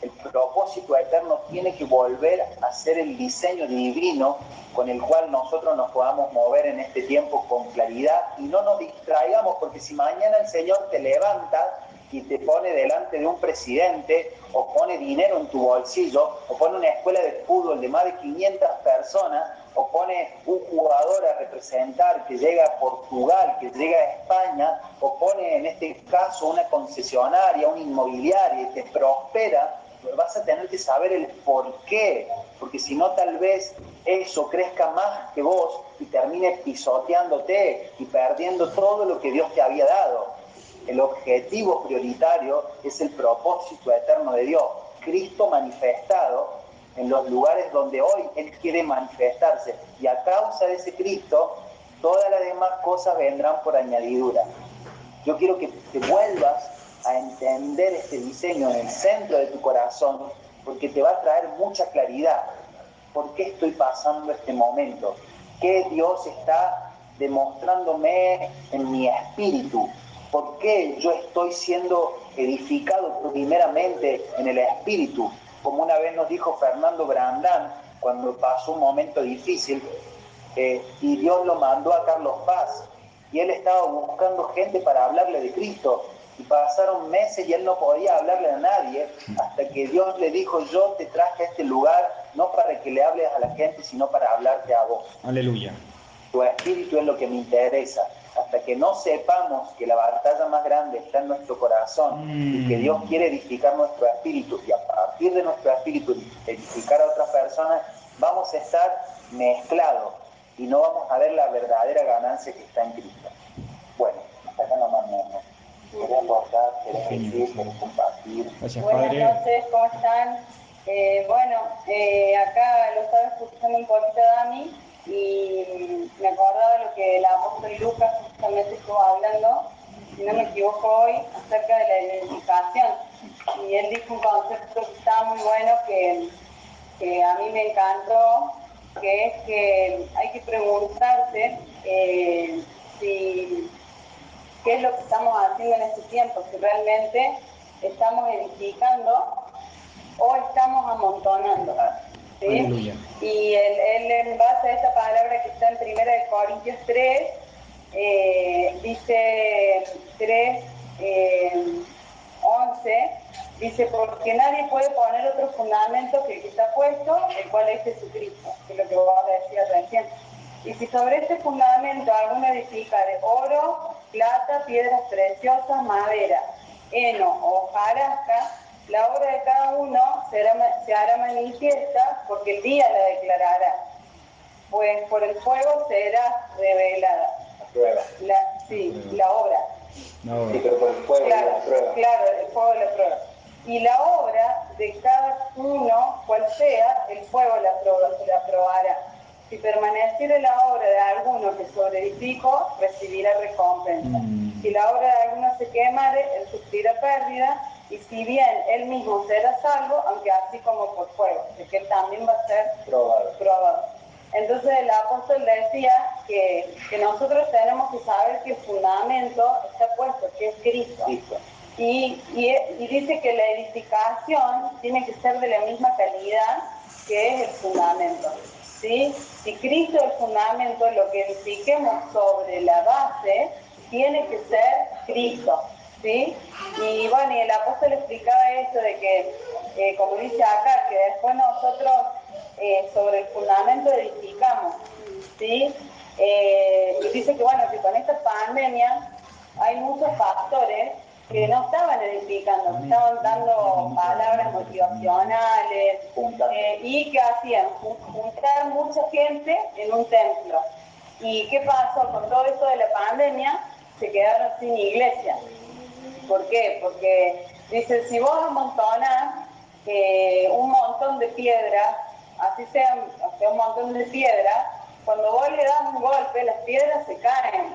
El propósito eterno tiene que volver a ser el diseño divino con el cual nosotros nos podamos mover en este tiempo con claridad y no nos distraigamos, porque si mañana el Señor te levanta y te pone delante de un presidente o pone dinero en tu bolsillo o pone una escuela de fútbol de más de 500 personas o pone un jugador a representar que llega a Portugal, que llega a España o pone en este caso una concesionaria, una inmobiliaria y te prospera, vas a tener que saber el por qué, porque si no tal vez eso crezca más que vos y termine pisoteándote y perdiendo todo lo que Dios te había dado. El objetivo prioritario es el propósito eterno de Dios, Cristo manifestado en los lugares donde hoy Él quiere manifestarse. Y a causa de ese Cristo, todas las demás cosas vendrán por añadidura. Yo quiero que te vuelvas a entender este diseño en el centro de tu corazón, porque te va a traer mucha claridad. ¿Por qué estoy pasando este momento? ¿Qué Dios está demostrándome en mi espíritu? ¿Por qué yo estoy siendo edificado primeramente en el espíritu? Como una vez nos dijo Fernando Brandán cuando pasó un momento difícil eh, y Dios lo mandó a Carlos Paz y él estaba buscando gente para hablarle de Cristo y pasaron meses y él no podía hablarle a nadie hasta que Dios le dijo yo te traje a este lugar no para que le hables a la gente sino para hablarte a vos. Aleluya. Tu espíritu es lo que me interesa hasta que no sepamos que la batalla más grande está en nuestro corazón y que Dios mm. quiere edificar nuestro espíritu y a partir de nuestro espíritu edificar a otras personas, vamos a estar mezclados y no vamos a ver la verdadera ganancia que está en Cristo. Bueno, hasta acá nomás me Quería aportar, quería decir, compartir. Buenas noches, ¿cómo están? Eh, bueno, eh, acá lo estaba escuchando un poquito Dami y me acordaba de lo que el apóstol Lucas justamente estuvo hablando, si no me equivoco hoy, acerca de la identificación. Y él dijo un concepto que está muy bueno, que, a mí me encantó, que es que hay que preguntarse eh, si, qué es lo que estamos haciendo en este tiempo, si realmente estamos edificando o estamos amontonando. Y él, en base a esta palabra que está en 1 Corintios 3, eh, dice 3, 11, eh, dice, porque nadie puede poner otro fundamento que el que está puesto, el cual es Jesucristo, que es lo que vos decías recién. Y si sobre este fundamento alguno edifica de oro, plata, piedras preciosas, madera, heno o jarasca, la obra de cada uno se hará manifiesta porque el día la declarará, pues por el fuego será revelada. La prueba. sí, la obra. Sí, pero por el fuego claro, la prueba. Claro, el fuego la prueba. Y la obra de cada uno, cual sea, el fuego la, la probará. Si permaneciere la obra de alguno que sobre edifico, recibirá recompensa. Mm. Si la obra de alguno se quemare, él sufrirá pérdida y si bien él mismo será salvo, aunque así como por fuego, de que él también va a ser probado. Entonces el apóstol decía que, nosotros tenemos que saber que el fundamento está puesto, que es Cristo. Y, y, dice que la edificación tiene que ser de la misma calidad que es el fundamento. ¿sí? Si Cristo es el fundamento, lo que edifiquemos sobre la base tiene que ser Cristo. ¿sí? Y bueno, y el apóstol explicaba esto de que, eh, como dice acá, que después nosotros eh, sobre el fundamento edificamos, ¿sí? Eh, y dice que bueno, que con esta pandemia hay muchos factores que no estaban edificando, estaban dando palabras motivacionales y que hacían juntar mucha gente en un templo. ¿Y qué pasó? Con todo esto de la pandemia, se quedaron sin iglesia. ¿Por qué? Porque dice, si vos amontonas eh, un montón de piedras, así sea, un montón de piedras, cuando vos le das un golpe, las piedras se caen,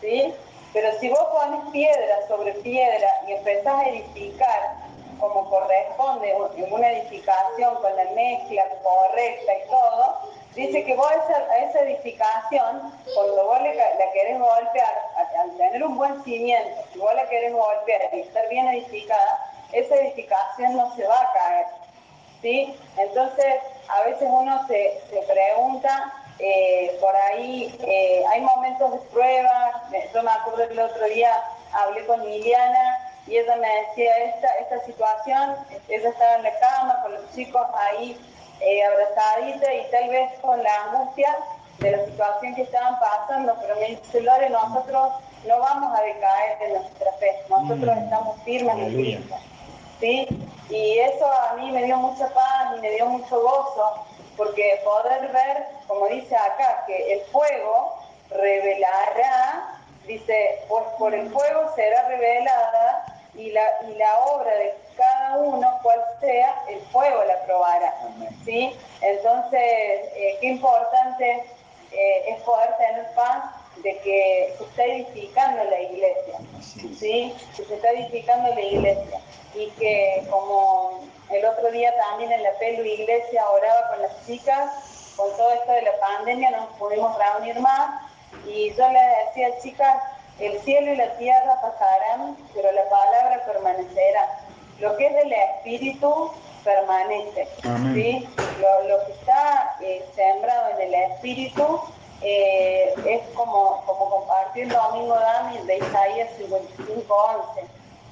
¿sí? Pero si vos pones piedra sobre piedra y empezás a edificar como corresponde en una edificación con la mezcla correcta y todo, dice que vos a esa edificación, cuando vos la querés golpear, al tener un buen cimiento, si vos la querés golpear y estar bien edificada, esa edificación no se va a caer. ¿sí? Entonces, a veces uno se, se pregunta, eh, por ahí eh, hay momentos de prueba, yo me acuerdo el otro día hablé con Liliana y ella me decía esta, esta situación, ella estaba en la cama con los chicos ahí eh, abrazadita y tal vez con la angustia de la situación que estaban pasando, pero Lore, nosotros no vamos a decaer en nuestra fe, nosotros mm. estamos firmes en Cristo. ¿sí? Y eso a mí me dio mucha paz y me dio mucho gozo, porque poder ver, como dice acá, que el fuego revelará, dice, pues por el fuego será revelada y la, y la obra de cada uno, cual sea, el fuego la probará. ¿sí? Entonces, eh, qué importante eh, es poder tener paz de que se está edificando la iglesia, ¿sí? que se está edificando la iglesia y que como el otro día también en la pelu iglesia oraba con las chicas, con todo esto de la pandemia nos pudimos reunir más y yo les decía, chicas, el cielo y la tierra pasarán, pero la palabra permanecerá. Lo que es del espíritu permanece. ¿sí? Lo, que está eh, sembrado en el espíritu eh, es como, como compartir el domingo de Isaías 55.11.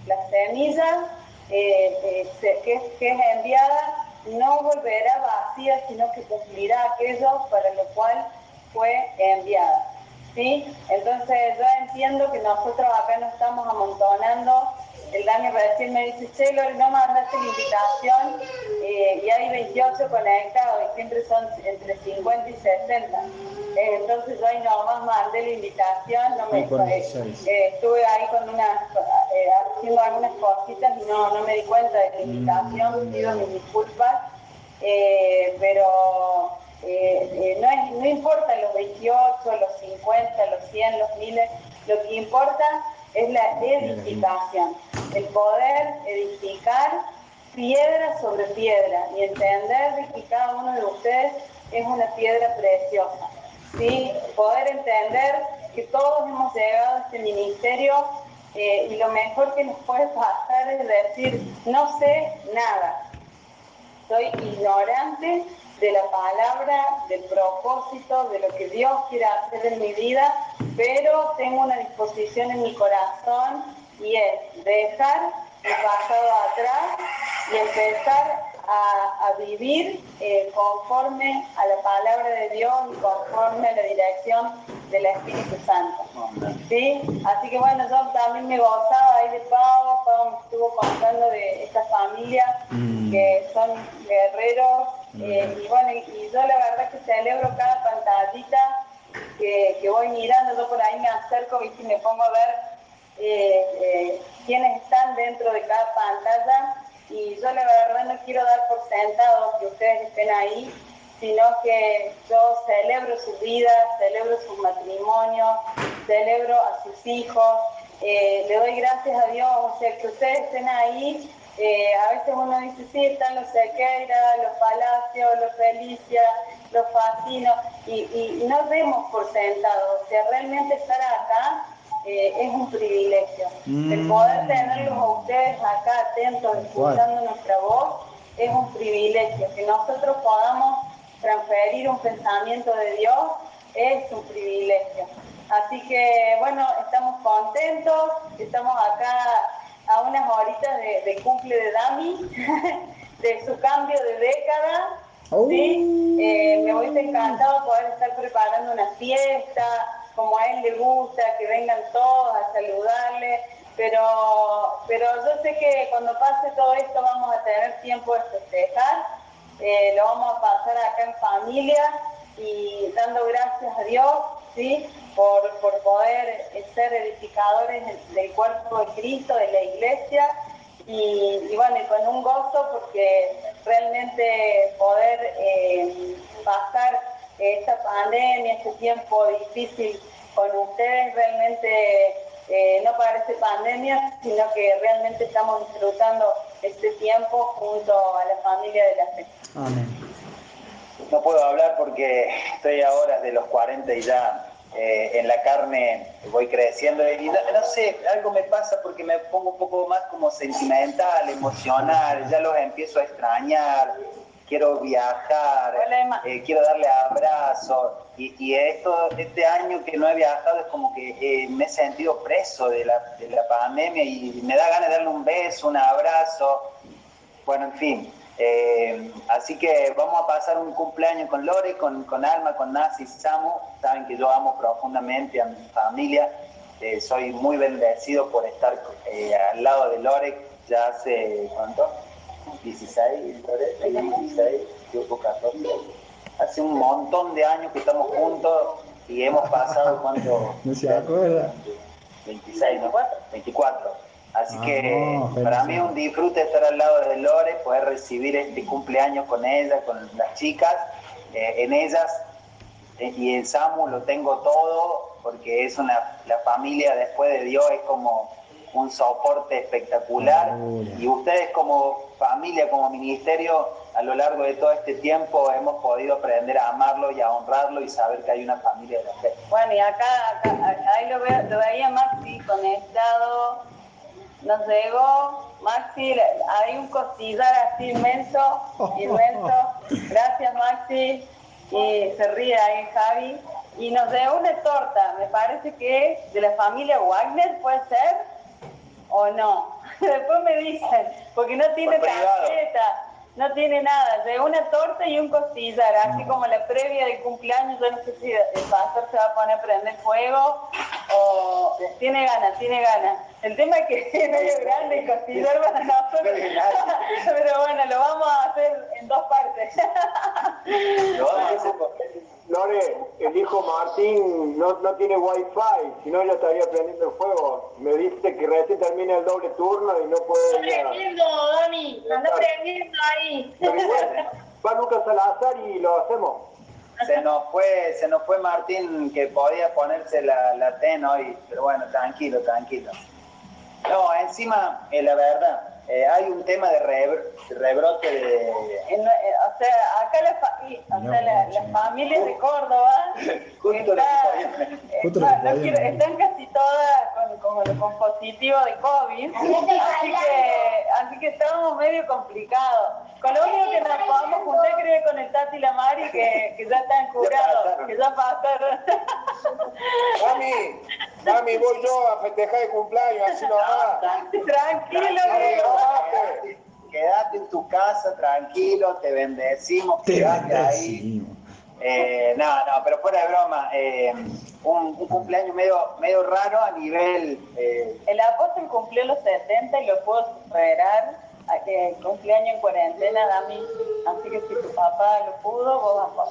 La semilla eh, que, que es enviada no volverá vacía, sino que cumplirá aquello para lo cual fue enviada. ¿sí? Entonces yo entiendo que nosotros acá no estamos amontonando. El Dani recién me dice, che, no mandaste la invitación eh, y hay 28 conectados y siempre son entre 50 y 60. Eh, entonces yo ahí nomás mandé la invitación, no me, eh, estuve ahí con una, haciendo algunas cositas y no, no me di cuenta de la invitación, mm, pido mis disculpas, pero eh, eh, no, no importa los 28, los 50, los 100, los miles, lo que importa es la edificación, el poder edificar piedra sobre piedra y entender que cada uno de ustedes es una piedra preciosa. ¿sí? Poder entender que todos hemos llegado a este ministerio eh, y lo mejor que nos puede pasar es decir, no sé nada, soy ignorante de la palabra, del propósito, de lo que Dios quiere hacer en mi vida, pero tengo una disposición en mi corazón y es dejar el pasado atrás y empezar a, vivir eh, conforme a la palabra de Dios y conforme a la dirección del Espíritu Santo. ¿Sí? Así que bueno, yo también me gozaba ahí de Pau, Pau me estuvo contando de esta familia mm. que son guerreros eh, y bueno, y, yo la verdad que celebro cada pantallita que, voy mirando, yo por ahí me acerco y me pongo a ver eh, eh, quiénes están dentro de cada pantalla. Y yo la verdad no quiero dar por sentado que ustedes estén ahí, sino que yo celebro su vida, celebro su matrimonio, celebro a sus hijos, le doy gracias a Dios, o sea, que ustedes estén ahí eh, a veces uno dice, sí, están los Sequeira, los Palacios, los Felicia, los Facinos, y, no vemos por sentado. O sea, realmente estar acá eh, es un privilegio. El mm. poder tenerlos a ustedes acá atentos, escuchando nuestra voz, es un privilegio. Que nosotros podamos transferir un pensamiento de Dios es un privilegio. Así que, bueno, estamos contentos, estamos acá a unas horitas de, cumple de Dami, de su cambio de década. Oh. ¿sí? Eh, me hubiese encantado poder estar preparando una fiesta, como a él le gusta, que vengan todos a saludarle, pero, pero yo sé que cuando pase todo esto vamos a tener tiempo de festejar, eh, lo vamos a pasar acá en familia y dando gracias a Dios ¿sí? Por, por poder ser edificadores del cuerpo de Cristo, de la iglesia, y, bueno, con un gozo porque realmente poder eh, pasar esta pandemia, este tiempo difícil con ustedes, realmente eh, no parece pandemia, sino que realmente estamos disfrutando este tiempo junto a la familia de la fe. Amén. No puedo hablar porque estoy ahora de los 40 y ya eh, en la carne voy creciendo y no, sé, algo me pasa porque me pongo un poco más como sentimental, emocional, ya los empiezo a extrañar, quiero viajar, eh, quiero darle abrazos y, esto, este año que no he viajado es como que eh, me he sentido preso de la, de la pandemia y me da ganas de darle un beso, un abrazo, bueno, en fin. Eh, así que vamos a pasar un cumpleaños con Lore, con, Alma, con Nasi, Samu. Saben que yo amo profundamente a mi familia. Eh, soy muy bendecido por estar eh, al lado de Lore ya hace, ¿cuánto? 16, Lore, 16, yo 14. Hace un montón de años que estamos juntos y hemos pasado, ¿cuánto? No se acuerda. 26, ¿no? 24. Así ah, que para mí es un disfrute estar al lado de Lore, poder recibir este cumpleaños con ella, con las chicas, eh, en ellas. Eh, y en Samu lo tengo todo, porque es una, la familia después de Dios es como un soporte espectacular. Y ustedes como familia, como ministerio, a lo largo de todo este tiempo hemos podido aprender a amarlo y a honrarlo y saber que hay una familia de la fe. Bueno, y acá, ahí lo, veo, lo veía Maxi conectado nos llegó, Maxi, hay un costillar así inmenso, inmenso. Gracias, Maxi. Y se ríe ahí Javi. Y nos llegó una torta, me parece que es de la familia Wagner, ¿puede ser? ¿O no? Después me dicen, porque no tiene tarjeta no tiene nada, de una torta y un costillar, así como la previa del cumpleaños, yo no sé si el pastor se va a poner a prender fuego o tiene ganas, tiene ganas. El tema es que es medio grande el costillar para nosotros, pero bueno, lo vamos a hacer en dos partes. Lore, el hijo Martín no, no tiene wifi, si no ya estaría prendiendo el fuego. Me dice que recién termina el doble turno y no puede... Está prendiendo, Dani, anda prendiendo ahí. Va Lucas Salazar y lo hacemos. Se nos fue, se nos fue Martín que podía ponerse la, la TEN hoy, pero bueno, tranquilo, tranquilo. No, encima, eh, la verdad, eh, hay un tema de, rebrote de... Eh, o sea, acá las familias de Córdoba están casi todas con, con, positivo de COVID, así que, así que estamos medio complicados. Con lo único que nos podamos juntar creo con el Tati y la Mari que, que ya están curados, que ya pasaron. Mami, mami, voy yo a festejar el cumpleaños, así nomás. Tranquilo, quédate en tu casa, tranquilo, te bendecimos, te quédate ahí. Eh, no, no, pero fuera de broma, eh, un, cumpleaños medio, medio raro a nivel... Eh, el apóstol cumplió los 70 y lo puedo superar que cumpleaños en cuarentena, Dami. Así que si tu papá lo pudo, vos vas